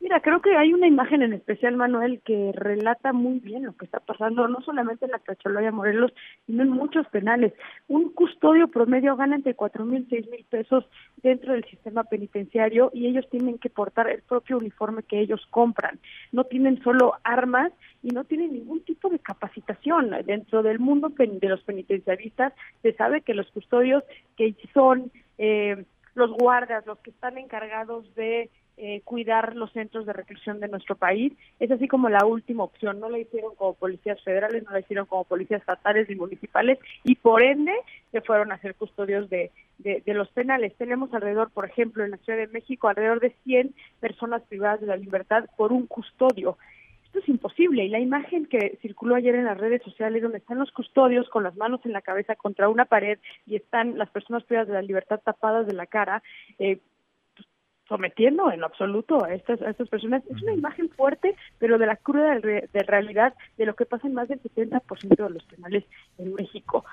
Mira, creo que hay una imagen en especial, Manuel, que relata muy bien lo que está pasando, no solamente en la Cacholoya Morelos, sino en muchos penales. Un custodio promedio gana entre cuatro mil, seis mil pesos dentro del sistema penitenciario y ellos tienen que portar el propio uniforme que ellos compran. No tienen solo armas y no tienen ningún tipo de capacitación. Dentro del mundo de los penitenciaristas se sabe que los custodios que son eh, los guardas, los que están encargados de eh, cuidar los centros de reclusión de nuestro país. Es así como la última opción. No la hicieron como policías federales, no la hicieron como policías estatales y municipales y por ende se fueron a ser custodios de, de, los penales. Tenemos alrededor, por ejemplo, en la Ciudad de México, alrededor de 100 personas privadas de la libertad por un custodio. Esto es imposible y la imagen que circuló ayer en las redes sociales donde están los custodios con las manos en la cabeza contra una pared y están las personas privadas de la libertad tapadas de la cara, eh, sometiendo en lo absoluto a estas, a estas personas. Es una imagen fuerte, pero de la cruda de, realidad de lo que pasa en más del 70% de los penales en México.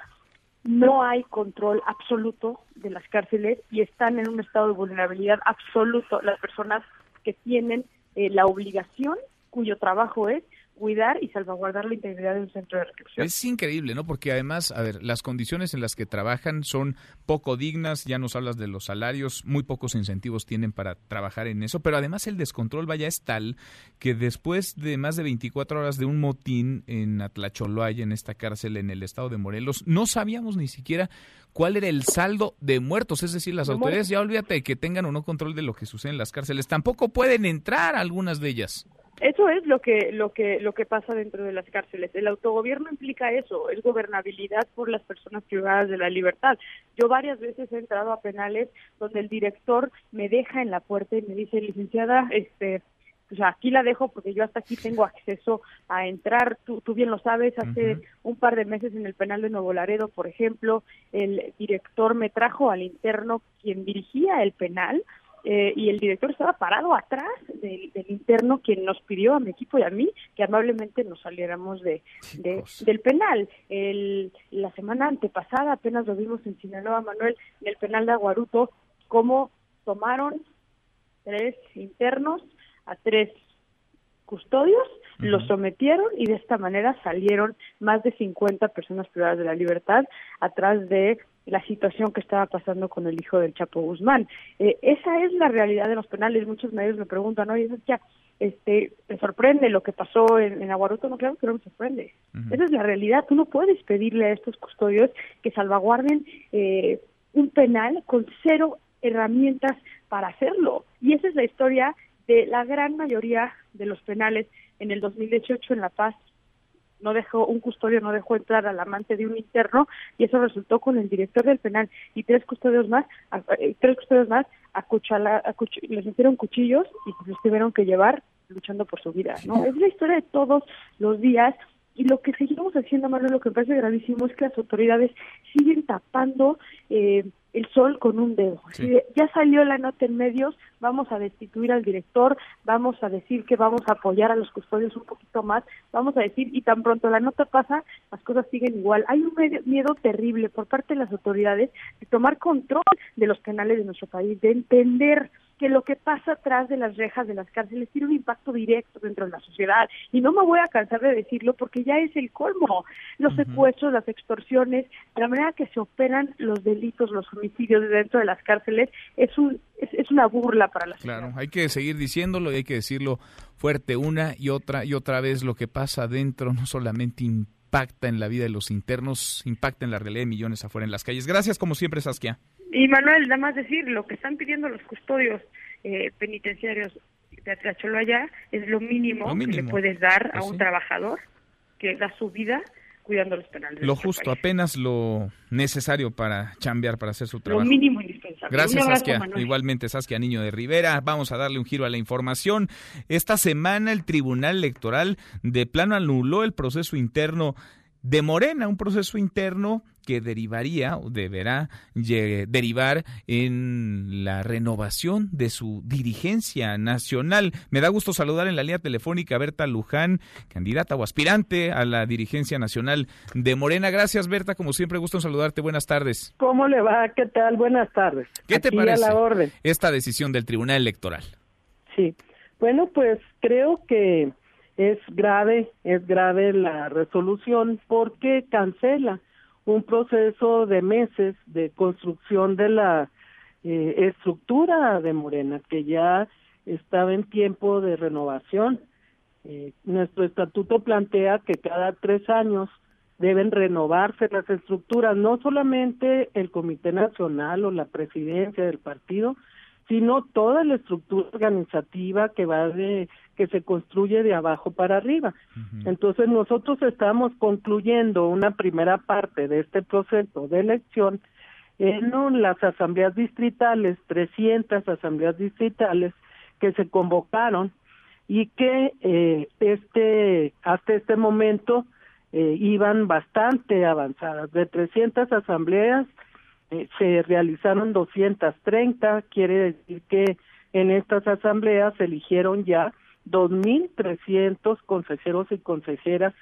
No hay control absoluto de las cárceles y están en un estado de vulnerabilidad absoluto las personas que tienen eh, la obligación, cuyo trabajo es cuidar y salvaguardar la integridad de un centro de reclusión. Es increíble, ¿no? Porque además, a ver, las condiciones en las que trabajan son poco dignas, ya nos hablas de los salarios, muy pocos incentivos tienen para trabajar en eso, pero además el descontrol vaya es tal que después de más de 24 horas de un motín en Atlacholoaya, en esta cárcel en el estado de Morelos, no sabíamos ni siquiera cuál era el saldo de muertos, es decir, las autoridades ya olvídate que tengan o no control de lo que sucede en las cárceles, tampoco pueden entrar algunas de ellas. Eso es lo que lo que lo que pasa dentro de las cárceles. El autogobierno implica eso, es gobernabilidad por las personas privadas de la libertad. Yo varias veces he entrado a penales donde el director me deja en la puerta y me dice, "Licenciada, este pues aquí la dejo porque yo hasta aquí tengo acceso a entrar. Tú, tú bien lo sabes, hace un par de meses en el penal de Nuevo Laredo, por ejemplo, el director me trajo al interno quien dirigía el penal eh, y el director estaba parado atrás del, interno quien nos pidió a mi equipo y a mí que amablemente nos saliéramos de, del penal. El, la semana antepasada apenas lo vimos en Sinaloa, Manuel, en el penal de Aguaruto, cómo tomaron tres internos a tres custodios, los sometieron y de esta manera salieron más de 50 personas privadas de la libertad atrás de la situación que estaba pasando con el hijo del Chapo Guzmán. Eh, esa es la realidad de los penales. Muchos medios me preguntan, oye, ya, este, ¿te sorprende lo que pasó en, en Aguaruto? No, claro que no me sorprende. Esa es la realidad. Tú no puedes pedirle a estos custodios que salvaguarden eh, un penal con cero herramientas para hacerlo. Y esa es la historia de la gran mayoría de los penales en el 2018 en La Paz, no dejó, un custodio no dejó entrar al amante de un interno y eso resultó con el director del penal y tres custodios más, eh, tres custodios más acuchala, les metieron cuchillos y pues los tuvieron que llevar luchando por su vida, ¿no? Es la historia de todos los días y lo que seguimos haciendo, Manuel, lo que me parece gravísimo es que las autoridades siguen tapando eh, el sol con un dedo. Ya salió la nota en medios, vamos a destituir al director, vamos a decir que vamos a apoyar a los custodios un poquito más, vamos a decir, y tan pronto la nota pasa, las cosas siguen igual. Hay un miedo terrible por parte de las autoridades de tomar control de los canales de nuestro país, de entender que lo que pasa atrás de las rejas de las cárceles tiene un impacto directo dentro de la sociedad. Y no me voy a cansar de decirlo porque ya es el colmo. Los secuestros, las extorsiones, la manera que se operan los delitos, los homicidios dentro de las cárceles, es, un, es, una burla para la sociedad. Claro, hay que seguir diciéndolo y hay que decirlo fuerte una y otra y otra vez. Lo que pasa adentro no solamente impacta en la vida de los internos, impacta en la realidad de millones afuera en las calles. Gracias como siempre, Saskia. Y Manuel, nada más decir, lo que están pidiendo los custodios eh, penitenciarios de allá es lo mínimo, que le puedes dar a pues un trabajador que da su vida cuidando los penales. Lo justo, apenas lo necesario para chambear, para hacer su trabajo. Lo mínimo indispensable. Gracias, Saskia. Igualmente, Saskia Niño de Rivera. Vamos a darle un giro a la información. Esta semana el Tribunal Electoral de plano anuló el proceso interno de Morena, un proceso interno que derivaría o deberá derivar en la renovación de su dirigencia nacional. Me da gusto saludar en la línea telefónica a Berta Luján, candidata o aspirante a la dirigencia nacional de Morena. Gracias, Berta. Como siempre, gusto en saludarte. Buenas tardes. ¿Cómo le va? ¿Qué tal? Buenas tardes. ¿Qué te parece esta decisión del Tribunal Electoral? Sí, Bueno, pues creo que es grave, es grave la resolución porque cancela un proceso de meses de construcción de la eh, estructura de Morena, que ya estaba en tiempo de renovación. Eh, nuestro estatuto plantea que cada tres años deben renovarse las estructuras, no solamente el Comité Nacional o la presidencia del partido, sino toda la estructura organizativa que va de que se construye de abajo para arriba. Entonces nosotros estamos concluyendo una primera parte de este proceso de elección en las asambleas distritales, 300 asambleas distritales que se convocaron y que eh, este hasta este momento eh, iban bastante avanzadas. De 300 asambleas eh, se realizaron 230, quiere decir que en estas asambleas se eligieron ya 2.300 consejeros y consejeras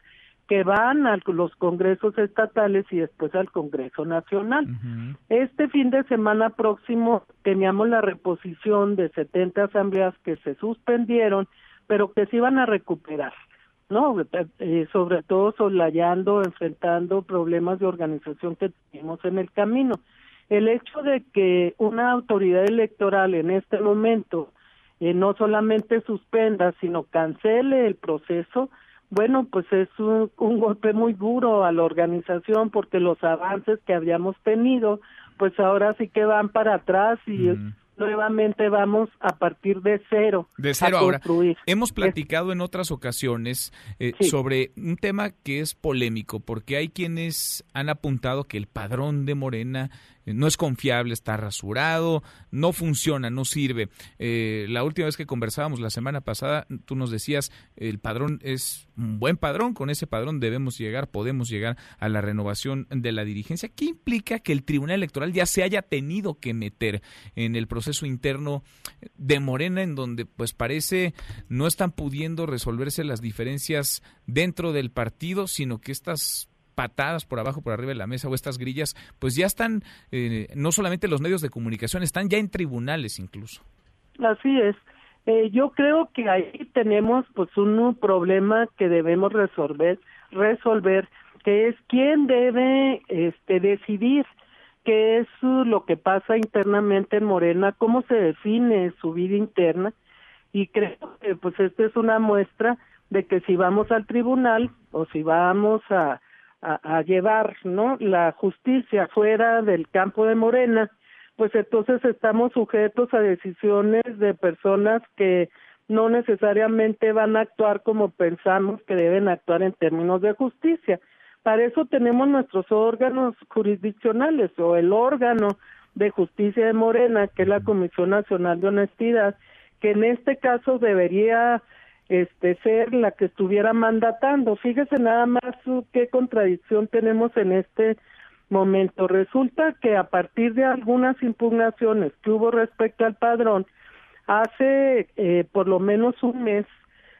que van a los congresos estatales y después al Congreso Nacional. Este fin de semana próximo teníamos la reposición de 70 asambleas que se suspendieron, pero que se iban a recuperar, ¿no? Eh, sobre todo solayando, enfrentando problemas de organización que tenemos en el camino. El hecho de que una autoridad electoral en este momento eh, no solamente suspenda, sino cancele el proceso, bueno, pues es un, golpe muy duro a la organización porque los avances que habíamos tenido, pues ahora sí que van para atrás y nuevamente vamos a partir de cero. De cero ahora. Hemos platicado en otras ocasiones eh, sobre un tema que es polémico, porque hay quienes han apuntado que el padrón de Morena no es confiable, está rasurado, no funciona, no sirve. Eh, la última vez que conversábamos la semana pasada, tú nos decías, el padrón es un buen padrón, con ese padrón debemos llegar, podemos llegar a la renovación de la dirigencia. ¿Qué implica que el Tribunal Electoral ya se haya tenido que meter en el proceso interno de Morena, en donde pues parece no están pudiendo resolverse las diferencias dentro del partido, sino que estas patadas por abajo, por arriba de la mesa o estas grillas, pues ya están, eh, no solamente los medios de comunicación, están ya en tribunales incluso. Así es. Eh, yo creo que ahí tenemos pues un problema que debemos resolver, resolver, que es quién debe este decidir qué es lo que pasa internamente en Morena, cómo se define su vida interna y creo que pues esta es una muestra de que si vamos al tribunal o si vamos a a, llevar no la justicia fuera del campo de Morena, pues entonces estamos sujetos a decisiones de personas que no necesariamente van a actuar como pensamos que deben actuar en términos de justicia. Para eso tenemos nuestros órganos jurisdiccionales o el órgano de justicia de Morena, que es la Comisión Nacional de Honestidad, que en este caso debería este ser la que estuviera mandatando. Fíjese nada más qué contradicción tenemos en este momento. Resulta que a partir de algunas impugnaciones que hubo respecto al padrón, hace eh, por lo menos un mes,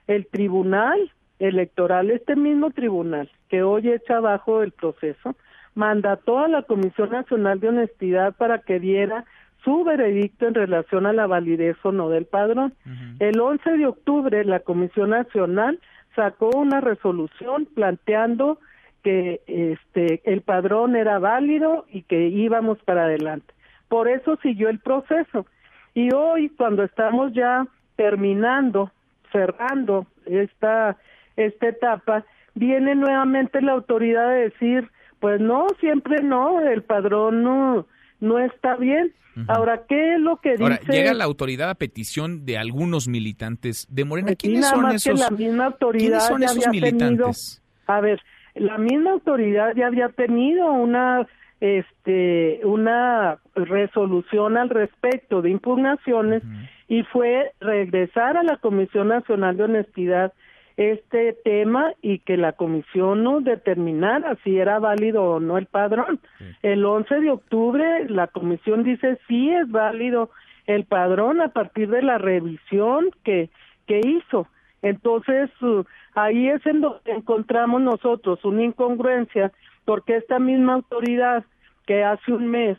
el tribunal electoral, este mismo tribunal que hoy echa abajo el proceso, mandató a la Comisión Nacional de Honestidad para que diera su veredicto en relación a la validez o no del padrón. El 11 de octubre la Comisión Nacional sacó una resolución planteando que este el padrón era válido y que íbamos para adelante. Por eso siguió el proceso. Y hoy cuando estamos ya terminando, cerrando esta esta etapa, viene nuevamente la autoridad a decir, pues no, siempre no, el padrón no no está bien. Ahora, ¿qué es lo que dice? Ahora, llega la autoridad a petición de algunos militantes de Morena. ¿Quiénes son esos? la misma autoridad son esos militantes? a ver, la misma autoridad ya había tenido una este una resolución al respecto de impugnaciones y fue regresar a la Comisión Nacional de Honestidad este tema y que la comisión no determinara si era válido o no el padrón. El 11 de octubre la comisión dice sí es válido el padrón a partir de la revisión que, que hizo. Entonces, uh, ahí es en donde encontramos nosotros una incongruencia, porque esta misma autoridad que hace un mes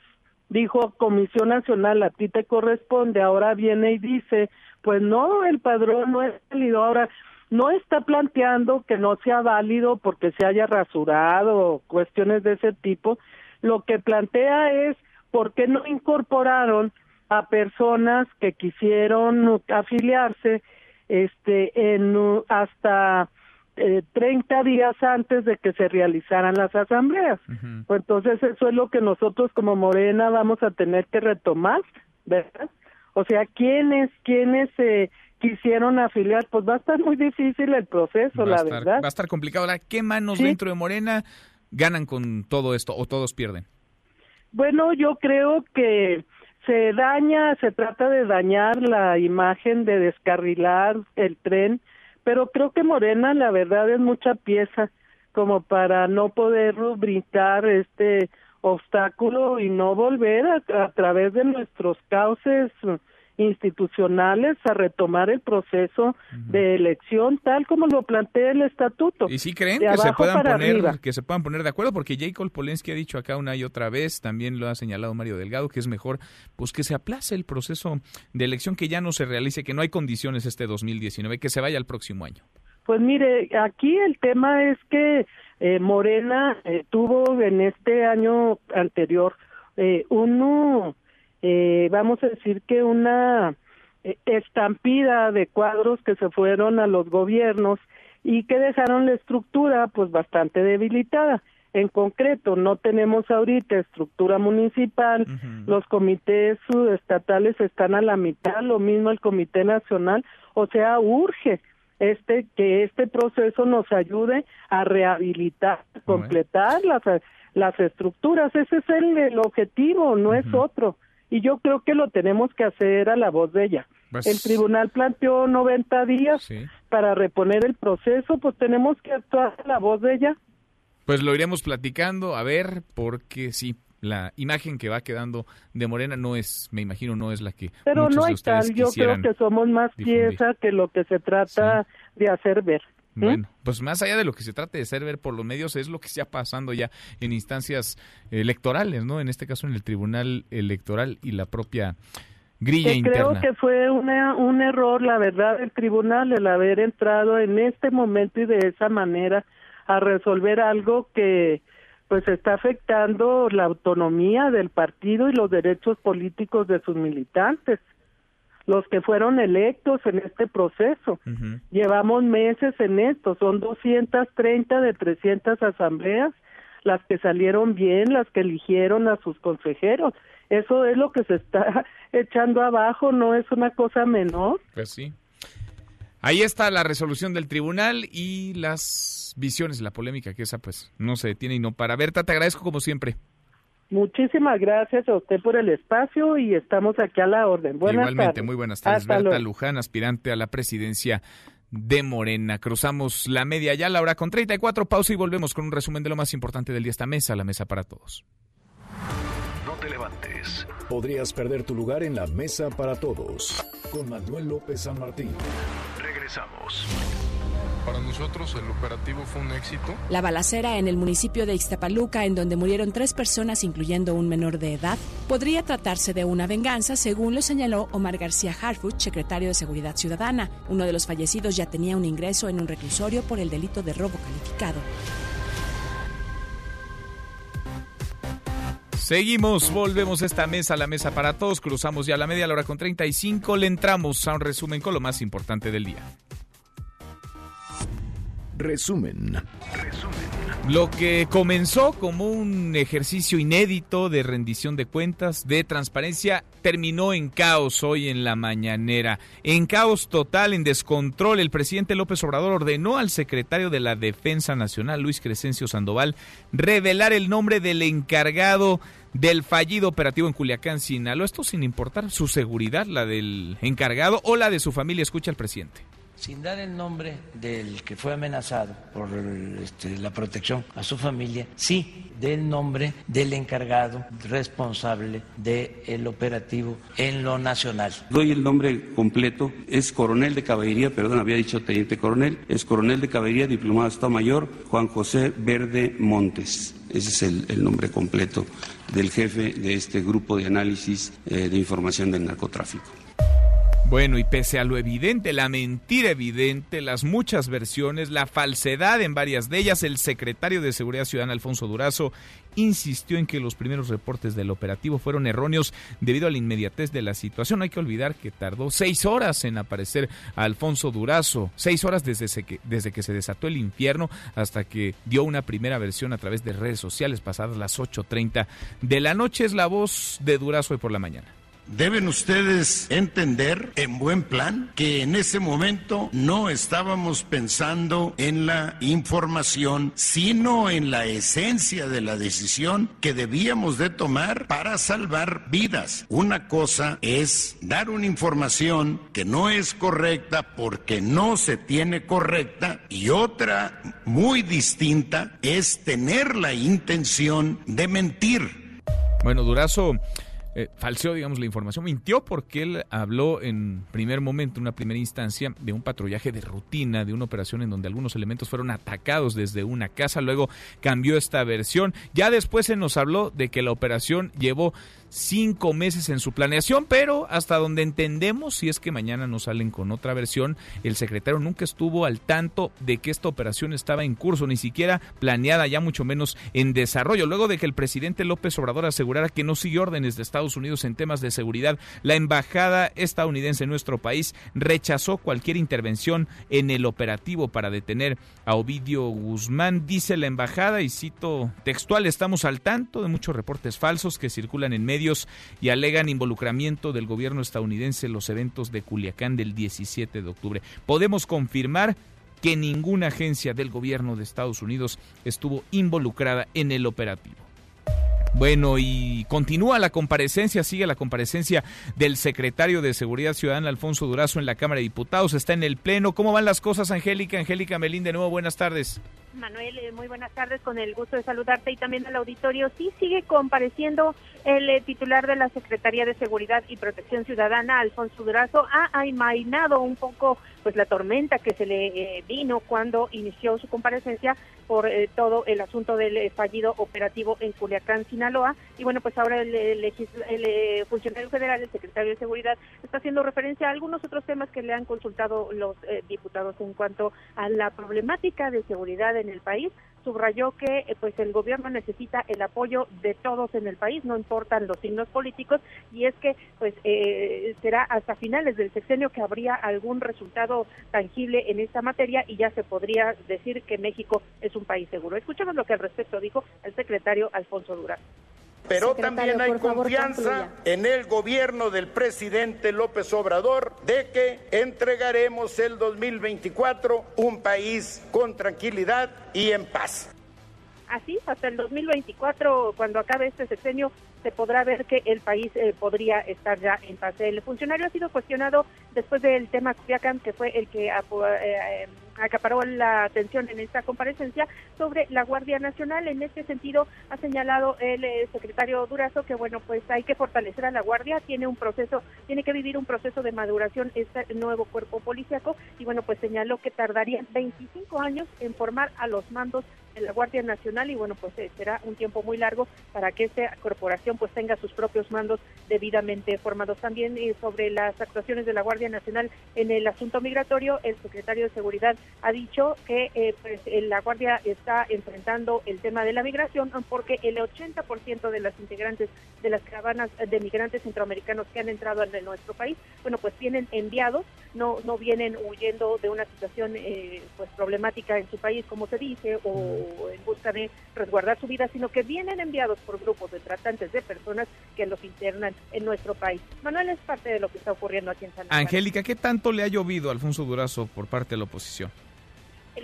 dijo Comisión Nacional, a ti te corresponde, ahora viene y dice, pues no, el padrón no es válido, ahora no está planteando que no sea válido porque se haya rasurado o cuestiones de ese tipo, lo que plantea es por qué no incorporaron a personas que quisieron afiliarse este en hasta eh, 30 días antes de que se realizaran las asambleas. Pues entonces eso es lo que nosotros como Morena vamos a tener que retomar, ¿verdad? O sea, ¿quiénes, quiénes se quisieron afiliar? Pues va a estar muy difícil el proceso, la verdad. Va a estar complicado. Ahora, ¿qué manos dentro de Morena ganan con todo esto o todos pierden? Bueno, yo creo que se daña, se trata de dañar la imagen de descarrilar el tren pero creo que Morena la verdad es mucha pieza como para no poder rubricar este obstáculo y no volver a, a través de nuestros cauces institucionales a retomar el proceso de elección tal como lo plantea el estatuto. ¿Y si creen que se puedan poner que se puedan poner de acuerdo? Porque Jacob Polensky ha dicho acá una y otra vez, también lo ha señalado Mario Delgado, que es mejor pues que se aplace el proceso de elección, que ya no se realice, que no hay condiciones este 2019, que se vaya al próximo año. Pues mire, aquí el tema es que eh, Morena eh, tuvo en este año anterior eh, uno eh, vamos a decir que una eh, estampida de cuadros que se fueron a los gobiernos y que dejaron la estructura pues bastante debilitada. En concreto, no tenemos ahorita estructura municipal, los comités estatales están a la mitad, lo mismo el Comité Nacional, o sea, urge este que este proceso nos ayude a rehabilitar, completar las las estructuras, ese es el, el objetivo, no es otro y yo creo que lo tenemos que hacer a la voz de ella. Pues el tribunal planteó 90 días para reponer el proceso, pues tenemos que actuar a la voz de ella. Pues lo iremos platicando, a ver, porque sí, la imagen que va quedando de Morena no es, me imagino, no es la que. Pero no hay tal, yo creo que somos más pieza que lo que se trata de hacer ver. Bueno, pues más allá de lo que se trate de ser ver por los medios, es lo que está pasando ya en instancias electorales, ¿no? En este caso en el Tribunal Electoral y la propia grilla interna. Creo que fue una, un error, la verdad, del tribunal el haber entrado en este momento y de esa manera a resolver algo que pues está afectando la autonomía del partido y los derechos políticos de sus militantes los que fueron electos en este proceso. Llevamos meses en esto, son 230 de 300 asambleas las que salieron bien, las que eligieron a sus consejeros. Eso es lo que se está [laughs] echando abajo, no es una cosa menor. Pues sí. Ahí está la resolución del tribunal y las visiones, la polémica que esa pues no se detiene y no para. Berta, te agradezco como siempre. Muchísimas gracias a usted por el espacio y estamos aquí a la orden. Buenas Igualmente, muy buenas tardes. Berta Luján, aspirante a la presidencia de Morena. Cruzamos la media ya, la hora con 34, pausa y volvemos con un resumen de lo más importante del día. Esta mesa, la mesa para todos. No te levantes. Podrías perder tu lugar en la mesa para todos. Con Manuel López San Martín. Regresamos. Para nosotros el operativo fue un éxito. La balacera en el municipio de Ixtapaluca, en donde murieron tres personas, incluyendo un menor de edad, podría tratarse de una venganza, según lo señaló Omar García Harfuch, secretario de Seguridad Ciudadana. Uno de los fallecidos ya tenía un ingreso en un reclusorio por el delito de robo calificado. Seguimos, volvemos a esta mesa, la mesa para todos, cruzamos ya la media la hora con 35, le entramos a un resumen con lo más importante del día. Resumen. Lo que comenzó como un ejercicio inédito de rendición de cuentas, de transparencia, terminó en caos hoy en la mañanera. En caos total, en descontrol, el presidente López Obrador ordenó al secretario de la Defensa Nacional, Luis Crescencio Sandoval, revelar el nombre del encargado del fallido operativo en Culiacán, Sinaloa. Esto sin importar su seguridad, la del encargado o la de su familia. Escucha al presidente sin dar el nombre del que fue amenazado por este, la protección a su familia, sí del nombre del encargado responsable del operativo en lo nacional. Doy el nombre completo, es coronel de caballería, perdón, había dicho teniente coronel, es coronel de caballería, diplomado de Estado Mayor, Juan José Verde Montes. ese es el, nombre completo del jefe de este grupo de análisis eh, de información del narcotráfico. Bueno, y pese a lo evidente, la mentira evidente, las muchas versiones, la falsedad en varias de ellas, el secretario de Seguridad Ciudadana, Alfonso Durazo, insistió en que los primeros reportes del operativo fueron erróneos debido a la inmediatez de la situación. hay que olvidar que tardó seis horas en aparecer Alfonso Durazo, seis horas desde, que, desde que se desató el infierno hasta que dio una primera versión a través de redes sociales pasadas las 8.30 de la noche. Es la voz de Durazo hoy por la mañana. Deben ustedes entender en buen plan que en ese momento no estábamos pensando en la información, sino en la esencia de la decisión que debíamos de tomar para salvar vidas. Una cosa es dar una información que no es correcta porque no se tiene correcta y otra muy distinta es tener la intención de mentir. Bueno, Durazo eh, falseó, digamos, la información, mintió porque él habló en primer momento, en una primera instancia, de un patrullaje de rutina, de una operación en donde algunos elementos fueron atacados desde una casa, luego cambió esta versión, ya después se nos habló de que la operación llevó cinco meses en su planeación, pero hasta donde entendemos, si es que mañana nos salen con otra versión, el secretario nunca estuvo al tanto de que esta operación estaba en curso, ni siquiera planeada, ya mucho menos en desarrollo. Luego de que el presidente López Obrador asegurara que no sigue órdenes de Estados Unidos en temas de seguridad, la embajada estadounidense en nuestro país rechazó cualquier intervención en el operativo para detener a Ovidio Guzmán. Dice la embajada, y cito textual, estamos al tanto de muchos reportes falsos que circulan en y alegan involucramiento del gobierno estadounidense en los eventos de Culiacán del 17 de octubre. Podemos confirmar que ninguna agencia del gobierno de Estados Unidos estuvo involucrada en el operativo. Bueno, y continúa la comparecencia, sigue la comparecencia del secretario de Seguridad Ciudadana, Alfonso Durazo, en la Cámara de Diputados. Está en el Pleno. ¿Cómo van las cosas, Angélica? Angélica Melín, de nuevo, buenas tardes. Manuel, eh, muy buenas tardes, con el gusto de saludarte y también al auditorio. Sí, sigue compareciendo el eh, titular de la Secretaría de Seguridad y Protección Ciudadana, Alfonso Durazo, ha amainado un poco pues la tormenta que se le eh, vino cuando inició su comparecencia por todo el asunto del fallido operativo en Culiacán, Sinaloa. Y bueno, pues ahora el, el, funcionario federal, el secretario de Seguridad, está haciendo referencia a algunos otros temas que le han consultado los diputados en cuanto a la problemática de seguridad en el país, subrayó que eh, pues el gobierno necesita el apoyo de todos en el país, no importan los signos políticos, y es que pues eh, será hasta finales del sexenio que habría algún resultado tangible en esta materia y ya se podría decir que México es un país seguro. Escuchamos lo que al respecto dijo el secretario Alfonso Durán. Pero también hay confianza en el gobierno del presidente López Obrador de que entregaremos el 2024 un país con tranquilidad y en paz. Así, hasta el 2024, cuando acabe este sexenio, se podrá ver que el país eh, podría estar ya en paz. El funcionario ha sido cuestionado después del tema Culiacán, que fue el que eh, eh, acaparó la atención en esta comparecencia sobre la Guardia Nacional. En este sentido, ha señalado el secretario Durazo que, bueno, pues hay que fortalecer a la Guardia, tiene un proceso, tiene que vivir un proceso de maduración este nuevo cuerpo policiaco y, bueno, pues señaló que tardaría 25 años en formar a los mandos de la Guardia Nacional y bueno, pues eh, será un tiempo muy largo para que esta corporación pues tenga sus propios mandos debidamente formados. También eh, sobre las actuaciones de la Guardia Nacional en el asunto migratorio, el secretario de Seguridad ha dicho que eh, pues la Guardia está enfrentando el tema de la migración porque el 80% de las integrantes de las caravanas de migrantes centroamericanos que han entrado en nuestro país, bueno, pues vienen enviados, no no vienen huyendo de una situación pues problemática en su país, como se dice, o en busca de resguardar su vida, sino que vienen enviados por grupos de tratantes de personas que los internan en nuestro país. Manuel es parte de lo que está ocurriendo aquí en San Angélica, ¿qué tanto le ha llovido a Alfonso Durazo por parte de la oposición?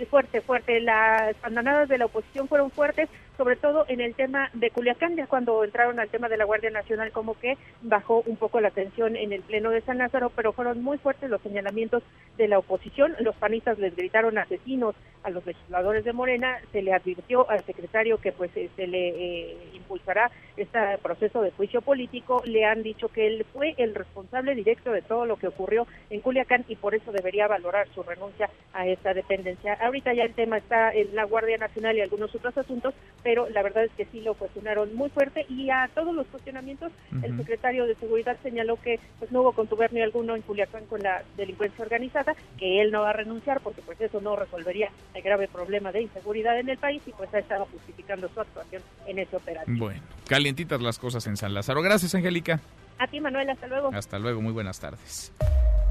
fuerte, fuerte. Las bandanadas de la oposición fueron fuertes, sobre todo en el tema de Culiacán, ya cuando entraron al tema de la Guardia Nacional, como que bajó un poco la tensión en el Pleno de San Lázaro, pero fueron muy fuertes los señalamientos de la oposición. Los panistas les gritaron asesinos a los legisladores de Morena, se le advirtió al secretario que pues eh, se le eh, impulsará este proceso de juicio político, le han dicho que él fue el responsable directo de todo lo que ocurrió en Culiacán y por eso debería valorar su renuncia a esta dependencia ahorita ya el tema está en la Guardia Nacional y algunos otros asuntos, pero la verdad es que sí lo cuestionaron muy fuerte y a todos los cuestionamientos el secretario de Seguridad señaló que pues no hubo contubernio alguno en Culiacán con la delincuencia organizada, que él no va a renunciar porque pues eso no resolvería el grave problema de inseguridad en el país y pues ha estado justificando su actuación en ese operativo. Bueno, calientitas las cosas en San Lázaro. Gracias, Angélica. A ti, Manuel, hasta luego. Hasta luego, muy buenas tardes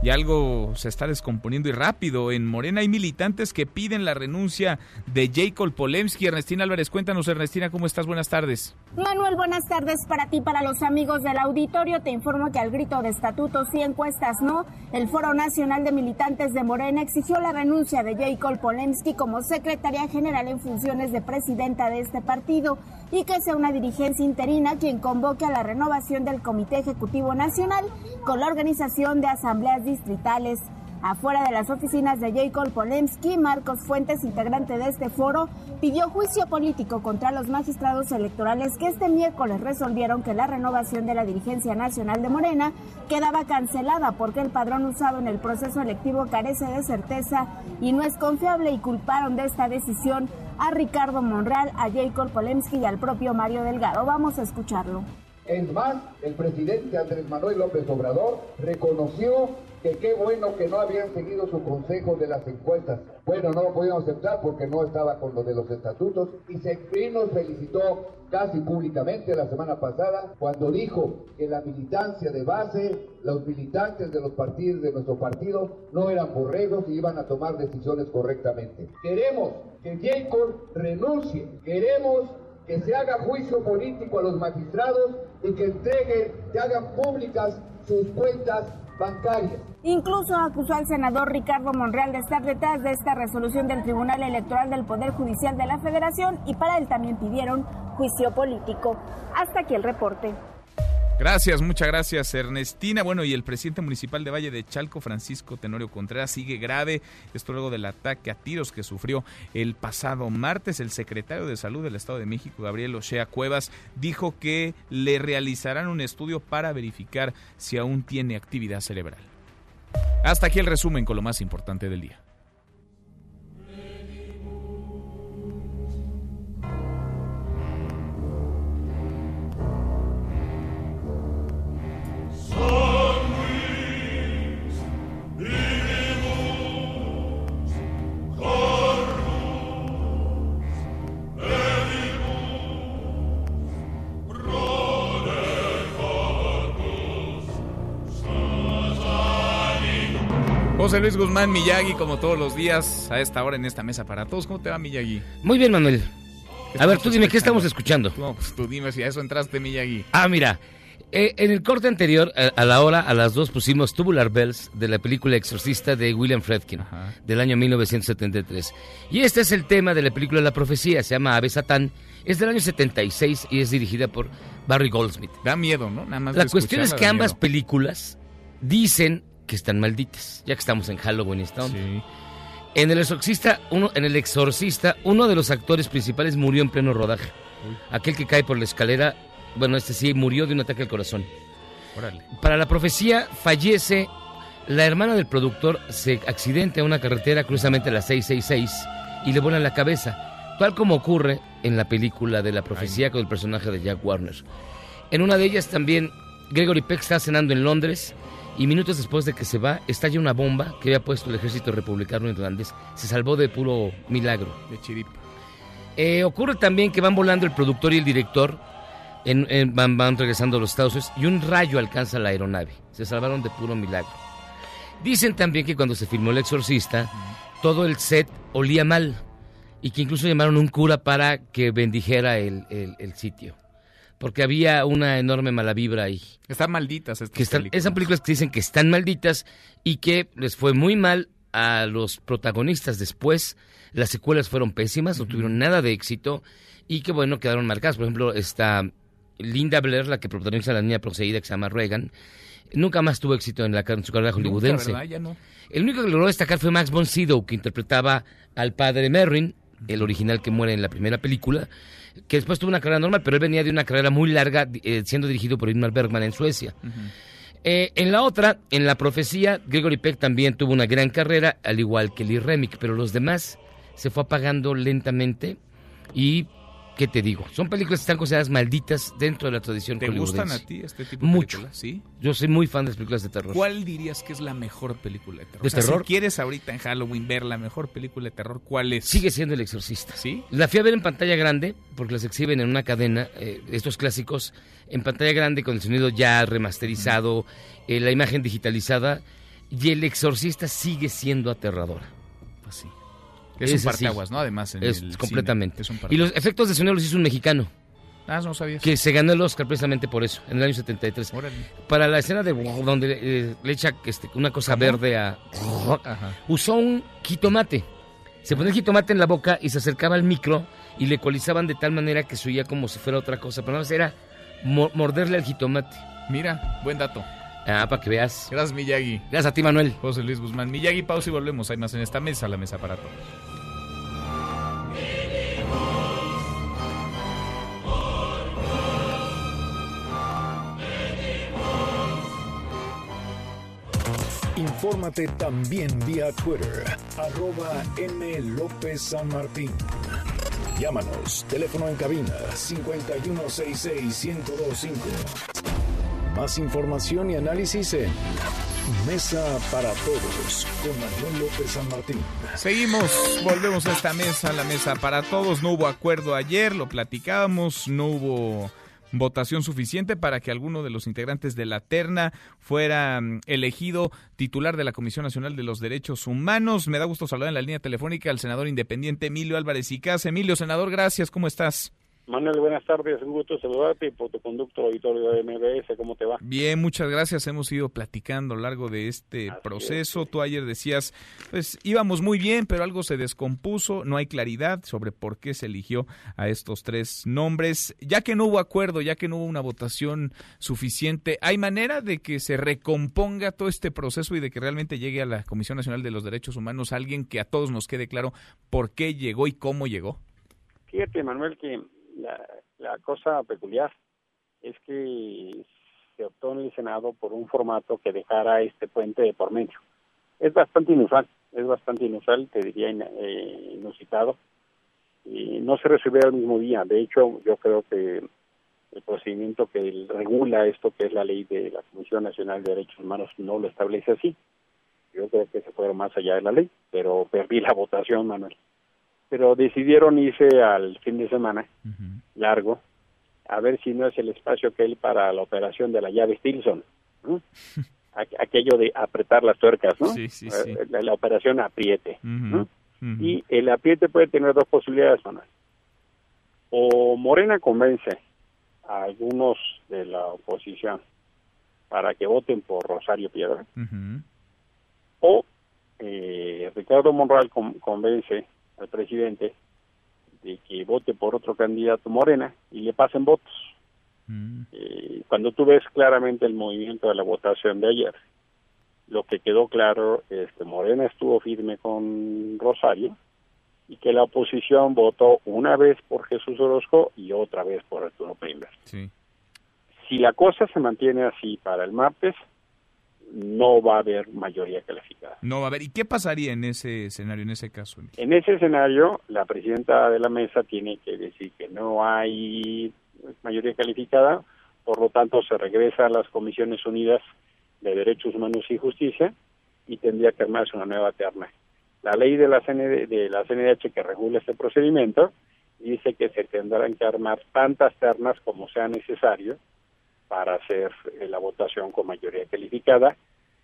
y algo se está descomponiendo y rápido. En Morena hay militantes que piden la renuncia de Jacob Polemski. Ernestina Álvarez, cuéntanos, Ernestina, ¿cómo estás? Buenas tardes. Manuel, buenas tardes para ti, para los amigos del auditorio. Te informo que al grito de estatutos y encuestas no, el Foro Nacional de Militantes de Morena exigió la renuncia de Jacob Polemski como secretaria general en funciones de presidenta de este partido y que sea una dirigencia interina quien convoque a la renovación del Comité Ejecutivo Nacional con la organización de asambleas distritales. Afuera de las oficinas de Jacob Polemski, Marcos Fuentes, integrante de este foro, pidió juicio político contra los magistrados electorales que este miércoles resolvieron que la renovación de la dirigencia nacional de Morena quedaba cancelada porque el padrón usado en el proceso electivo carece de certeza y no es confiable y culparon de esta decisión a Ricardo Monreal, a Jacob Polemski y al propio Mario Delgado. Vamos a escucharlo. Es más, el presidente Andrés Manuel López Obrador reconoció que qué bueno que no habían seguido su consejo de las encuestas. Bueno, no lo podíamos aceptar porque no estaba con lo de los estatutos y se nos felicitó casi públicamente la semana pasada cuando dijo que la militancia de base, los militantes de los partidos de nuestro partido no eran borregos y iban a tomar decisiones correctamente. Queremos que Jacob renuncie, queremos que se haga juicio político a los magistrados y que entreguen, que hagan públicas sus cuentas bancarias. Incluso acusó al senador Ricardo Monreal de estar detrás de esta resolución del Tribunal Electoral del Poder Judicial de la Federación y para él también pidieron juicio político. Hasta aquí el reporte. Gracias, muchas gracias Ernestina. Bueno, y el presidente municipal de Valle de Chalco, Francisco Tenorio Contreras, sigue grave. Esto luego del ataque a tiros que sufrió el pasado martes. El secretario de Salud del Estado de México, Gabriel Ochea Cuevas, dijo que le realizarán un estudio para verificar si aún tiene actividad cerebral. Hasta aquí el resumen con lo más importante del día. José Luis Guzmán Miyagi, como todos los días, a esta hora en esta mesa para todos. ¿Cómo te va, Miyagi? Muy bien, Manuel. A ver, tú dime, ¿qué estamos escuchando? No, pues tú dime si a eso entraste, Miyagi. Ah, mira, eh, en el corte anterior, a, la hora, a las dos, pusimos Tubular Bells de la película Exorcista de William Friedkin, del año 1973. Y este es el tema de la película La Profecía, se llama Ave Satán, es del año 76 y es dirigida por Barry Goldsmith. Da miedo, ¿no? Nada más la cuestión es que ambas películas dicen que están malditas, ya que estamos en Halloween y sí. En el exorcista, uno, en el exorcista, uno de los actores principales murió en pleno rodaje. Aquel que cae por la escalera bueno, este sí murió de un ataque al corazón. Para la profecía fallece la hermana del productor, se accidenta en una carretera cruzamente a la 666 y le vuela la cabeza, tal como ocurre en la película de la profecía con el personaje de Jack Warner. En una de ellas también Gregory Peck está cenando en Londres y minutos después de que se va estalla una bomba que había puesto el ejército republicano irlandés. Se salvó de puro milagro. De chiripa. Eh, ocurre también que van volando el productor y el director en, van, van, regresando a los Estados Unidos y un rayo alcanza la aeronave. Se salvaron de puro milagro. Dicen también que cuando se filmó El Exorcista, todo el set olía mal y que incluso llamaron un cura para que bendijera el, el, sitio. Porque había una enorme mala vibra ahí. Están malditas estas que están, Esas películas que dicen que están malditas y que les fue muy mal a los protagonistas después. Las secuelas fueron pésimas, no tuvieron nada de éxito y que bueno, quedaron marcadas. Por ejemplo, esta Linda Blair, la que protagoniza a la niña poseída que se llama Reagan, nunca más tuvo éxito en, la, su carrera hollywoodense. El único que logró destacar fue Max von Sydow, que interpretaba al padre Merrin, el original que muere en la primera película, que después tuvo una carrera normal, pero él venía de una carrera muy larga eh, siendo dirigido por Ingmar Bergman en Suecia. Eh, en la otra, en la profecía, Gregory Peck también tuvo una gran carrera, al igual que Lee Remick, pero los demás se fue apagando lentamente y ¿qué te digo? Son películas que están consideradas malditas dentro de la tradición ¿Te gustan a ti este tipo de Mucho. películas? ¿Sí? Yo soy muy fan de las películas de terror. ¿Cuál dirías que es la mejor película de terror? ¿De terror? Si quieres ahorita en Halloween ver la mejor película de terror, ¿cuál es? Sigue siendo El Exorcista. ¿Sí? La fui a ver en pantalla grande, porque las exhiben en una cadena, eh, estos clásicos, en pantalla grande con el sonido ya remasterizado, eh, la imagen digitalizada, y El Exorcista sigue siendo aterradora. Pues sí. Es, un parteaguas, ¿no? Además, en es el completamente. cine. Es un y los efectos de sonido los hizo un mexicano. Ah, no sabías. Que se ganó el Oscar precisamente por eso, en el año 73. Órale. Para la escena de donde eh, le echa este, una cosa ¿Cómo? verde a... Ajá. Usó un jitomate. Se ponía el jitomate en la boca y se acercaba al micro y le ecualizaban de tal manera que se oía como si fuera otra cosa. Pero no, era mo- morderle al jitomate. Mira, buen dato. Ah, para que veas. Gracias, Miyagi. Gracias a ti, Manuel. José Luis Guzmán. Miyagi, pausa y volvemos. Hay más en esta mesa, la mesa para todos. Infórmate también vía Twitter, arroba M. López San Martín. Llámanos, teléfono en cabina 5166-1025. Más información y análisis en Mesa para Todos con Manuel López San Martín. Seguimos, volvemos a esta mesa, la mesa para todos. No hubo acuerdo ayer, lo platicábamos, no hubo votación suficiente para que alguno de los integrantes de la terna fuera mm, elegido titular de la Comisión Nacional de los Derechos Humanos. Me da gusto saludar en la línea telefónica al senador independiente Emilio Álvarez Icaz. Emilio, senador, gracias, ¿cómo estás? Manuel, buenas tardes, un gusto saludarte y por tu conducto auditorio de MBS, ¿cómo te va? Bien, muchas gracias. Hemos ido platicando a lo largo de este proceso. Tú ayer decías, pues íbamos muy bien, pero algo se descompuso. No hay claridad sobre por qué se eligió a estos tres nombres. Ya que no hubo acuerdo, ya que no hubo una votación suficiente, ¿hay manera de que se recomponga todo este proceso y de que realmente llegue a la Comisión Nacional de los Derechos Humanos alguien que a todos nos quede claro por qué llegó y cómo llegó? Fíjate, Manuel, que la, la cosa peculiar es que se optó en el Senado por un formato que dejara este puente de por medio. Es bastante inusual, es bastante inusual, te diría eh, inusitado. Y no se resolvió el mismo día. De hecho, yo creo que el procedimiento que regula esto, que es la ley de la Comisión Nacional de Derechos Humanos, no lo establece así. Yo creo que se fueron más allá de la ley, pero perdí la votación, Manuel. Pero decidieron irse al fin de semana, largo, a ver si no es el espacio que hay para la operación de la llave Stilson. [laughs] Aquello de apretar las tuercas, ¿no? Sí, sí, sí. Eh, La, la operación apriete. Y el apriete puede tener dos posibilidades, Manuel. O Morena convence a algunos de la oposición para que voten por Rosario Piedra, o eh, Ricardo Monreal con- convence al presidente de que vote por otro candidato Morena y le pasen votos. Eh, cuando tú ves claramente el movimiento de la votación de ayer, lo que quedó claro es que Morena estuvo firme con Rosario y que la oposición votó una vez por Jesús Orozco y otra vez por Arturo Pérez. Sí. Si la cosa se mantiene así para el martes, no va a haber mayoría calificada. No va a haber. ¿Y qué pasaría en ese escenario, en ese caso? En ese escenario, la presidenta de la mesa tiene que decir que no hay mayoría calificada, por lo tanto se regresa a las Comisiones Unidas de Derechos Humanos y Justicia y tendría que armarse una nueva terna. La ley de la, CND, de la CNDH que regula este procedimiento dice que se tendrán que armar tantas ternas como sea necesario para hacer eh, la votación con mayoría calificada.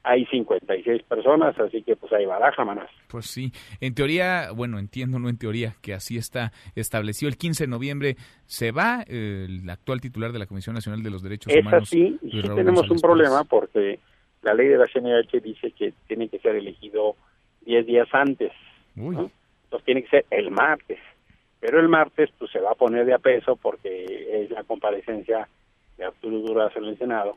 Hay 56 personas, así que pues hay baraja, manas. Pues sí, en teoría, bueno, entiendo, no en teoría, que así está establecido. El 15 de noviembre se va eh, el actual titular de la Comisión Nacional de los Derechos Es Humanos. así, y Luis sí tenemos un González problema porque la ley de la CNH dice que tiene que ser elegido 10 días antes. ¿no? Entonces tiene que ser el martes. Pero el martes pues se va a poner de a peso porque es la comparecencia de Arturo Durazo el Senado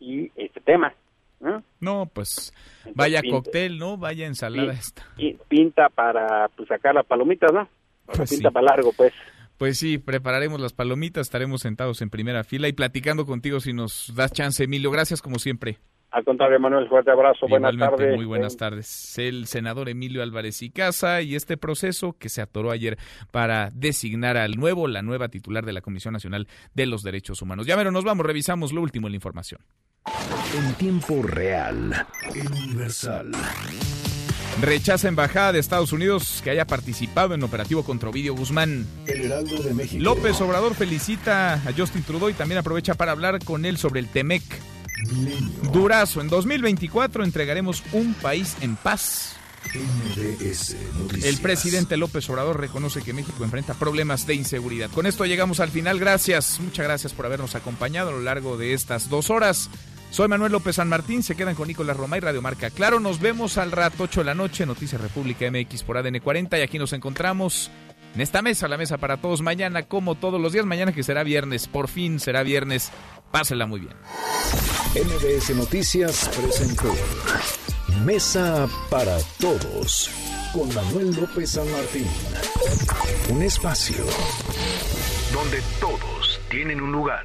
y este tema. ¿no? No, pues vaya pinta- cóctel, ¿no? Vaya ensalada esta. Y pinta para pues, sacar las palomitas, ¿no? Pues pinta sí. para largo, pues. Pues sí, prepararemos las palomitas, estaremos sentados en primera fila y platicando contigo si nos das chance, Emilio. Gracias como siempre. Al contrario, Manuel, fuerte abrazo, buenas tardes. Muy buenas tardes. El senador Emilio Álvarez y Casa y este proceso que se atoró ayer para designar al nuevo, la nueva titular de la Comisión Nacional de los Derechos Humanos. Ya pero nos vamos, revisamos lo último en la información. En tiempo real, universal. Rechaza embajada de Estados Unidos que haya participado en operativo contra Ovidio Guzmán. El Heraldo de México. López Obrador felicita a Justin Trudeau y también aprovecha para hablar con él sobre el Temec. Durazo, en 2024 entregaremos un país en paz. El presidente López Obrador reconoce que México enfrenta problemas de inseguridad. Con esto llegamos al final. Gracias, muchas gracias por habernos acompañado a lo largo de estas dos horas. Soy Manuel López San Martín, se quedan con Nicolás Roma y Radio Marca. Claro, nos vemos al rato 8 de la noche, Noticias República MX por ADN 40 y aquí nos encontramos en esta mesa, la mesa para todos mañana, como todos los días, mañana que será viernes, por fin será viernes, pásela muy bien. MBS Noticias presentó Mesa para Todos con Manuel López San Martín. Un espacio donde todos tienen un lugar.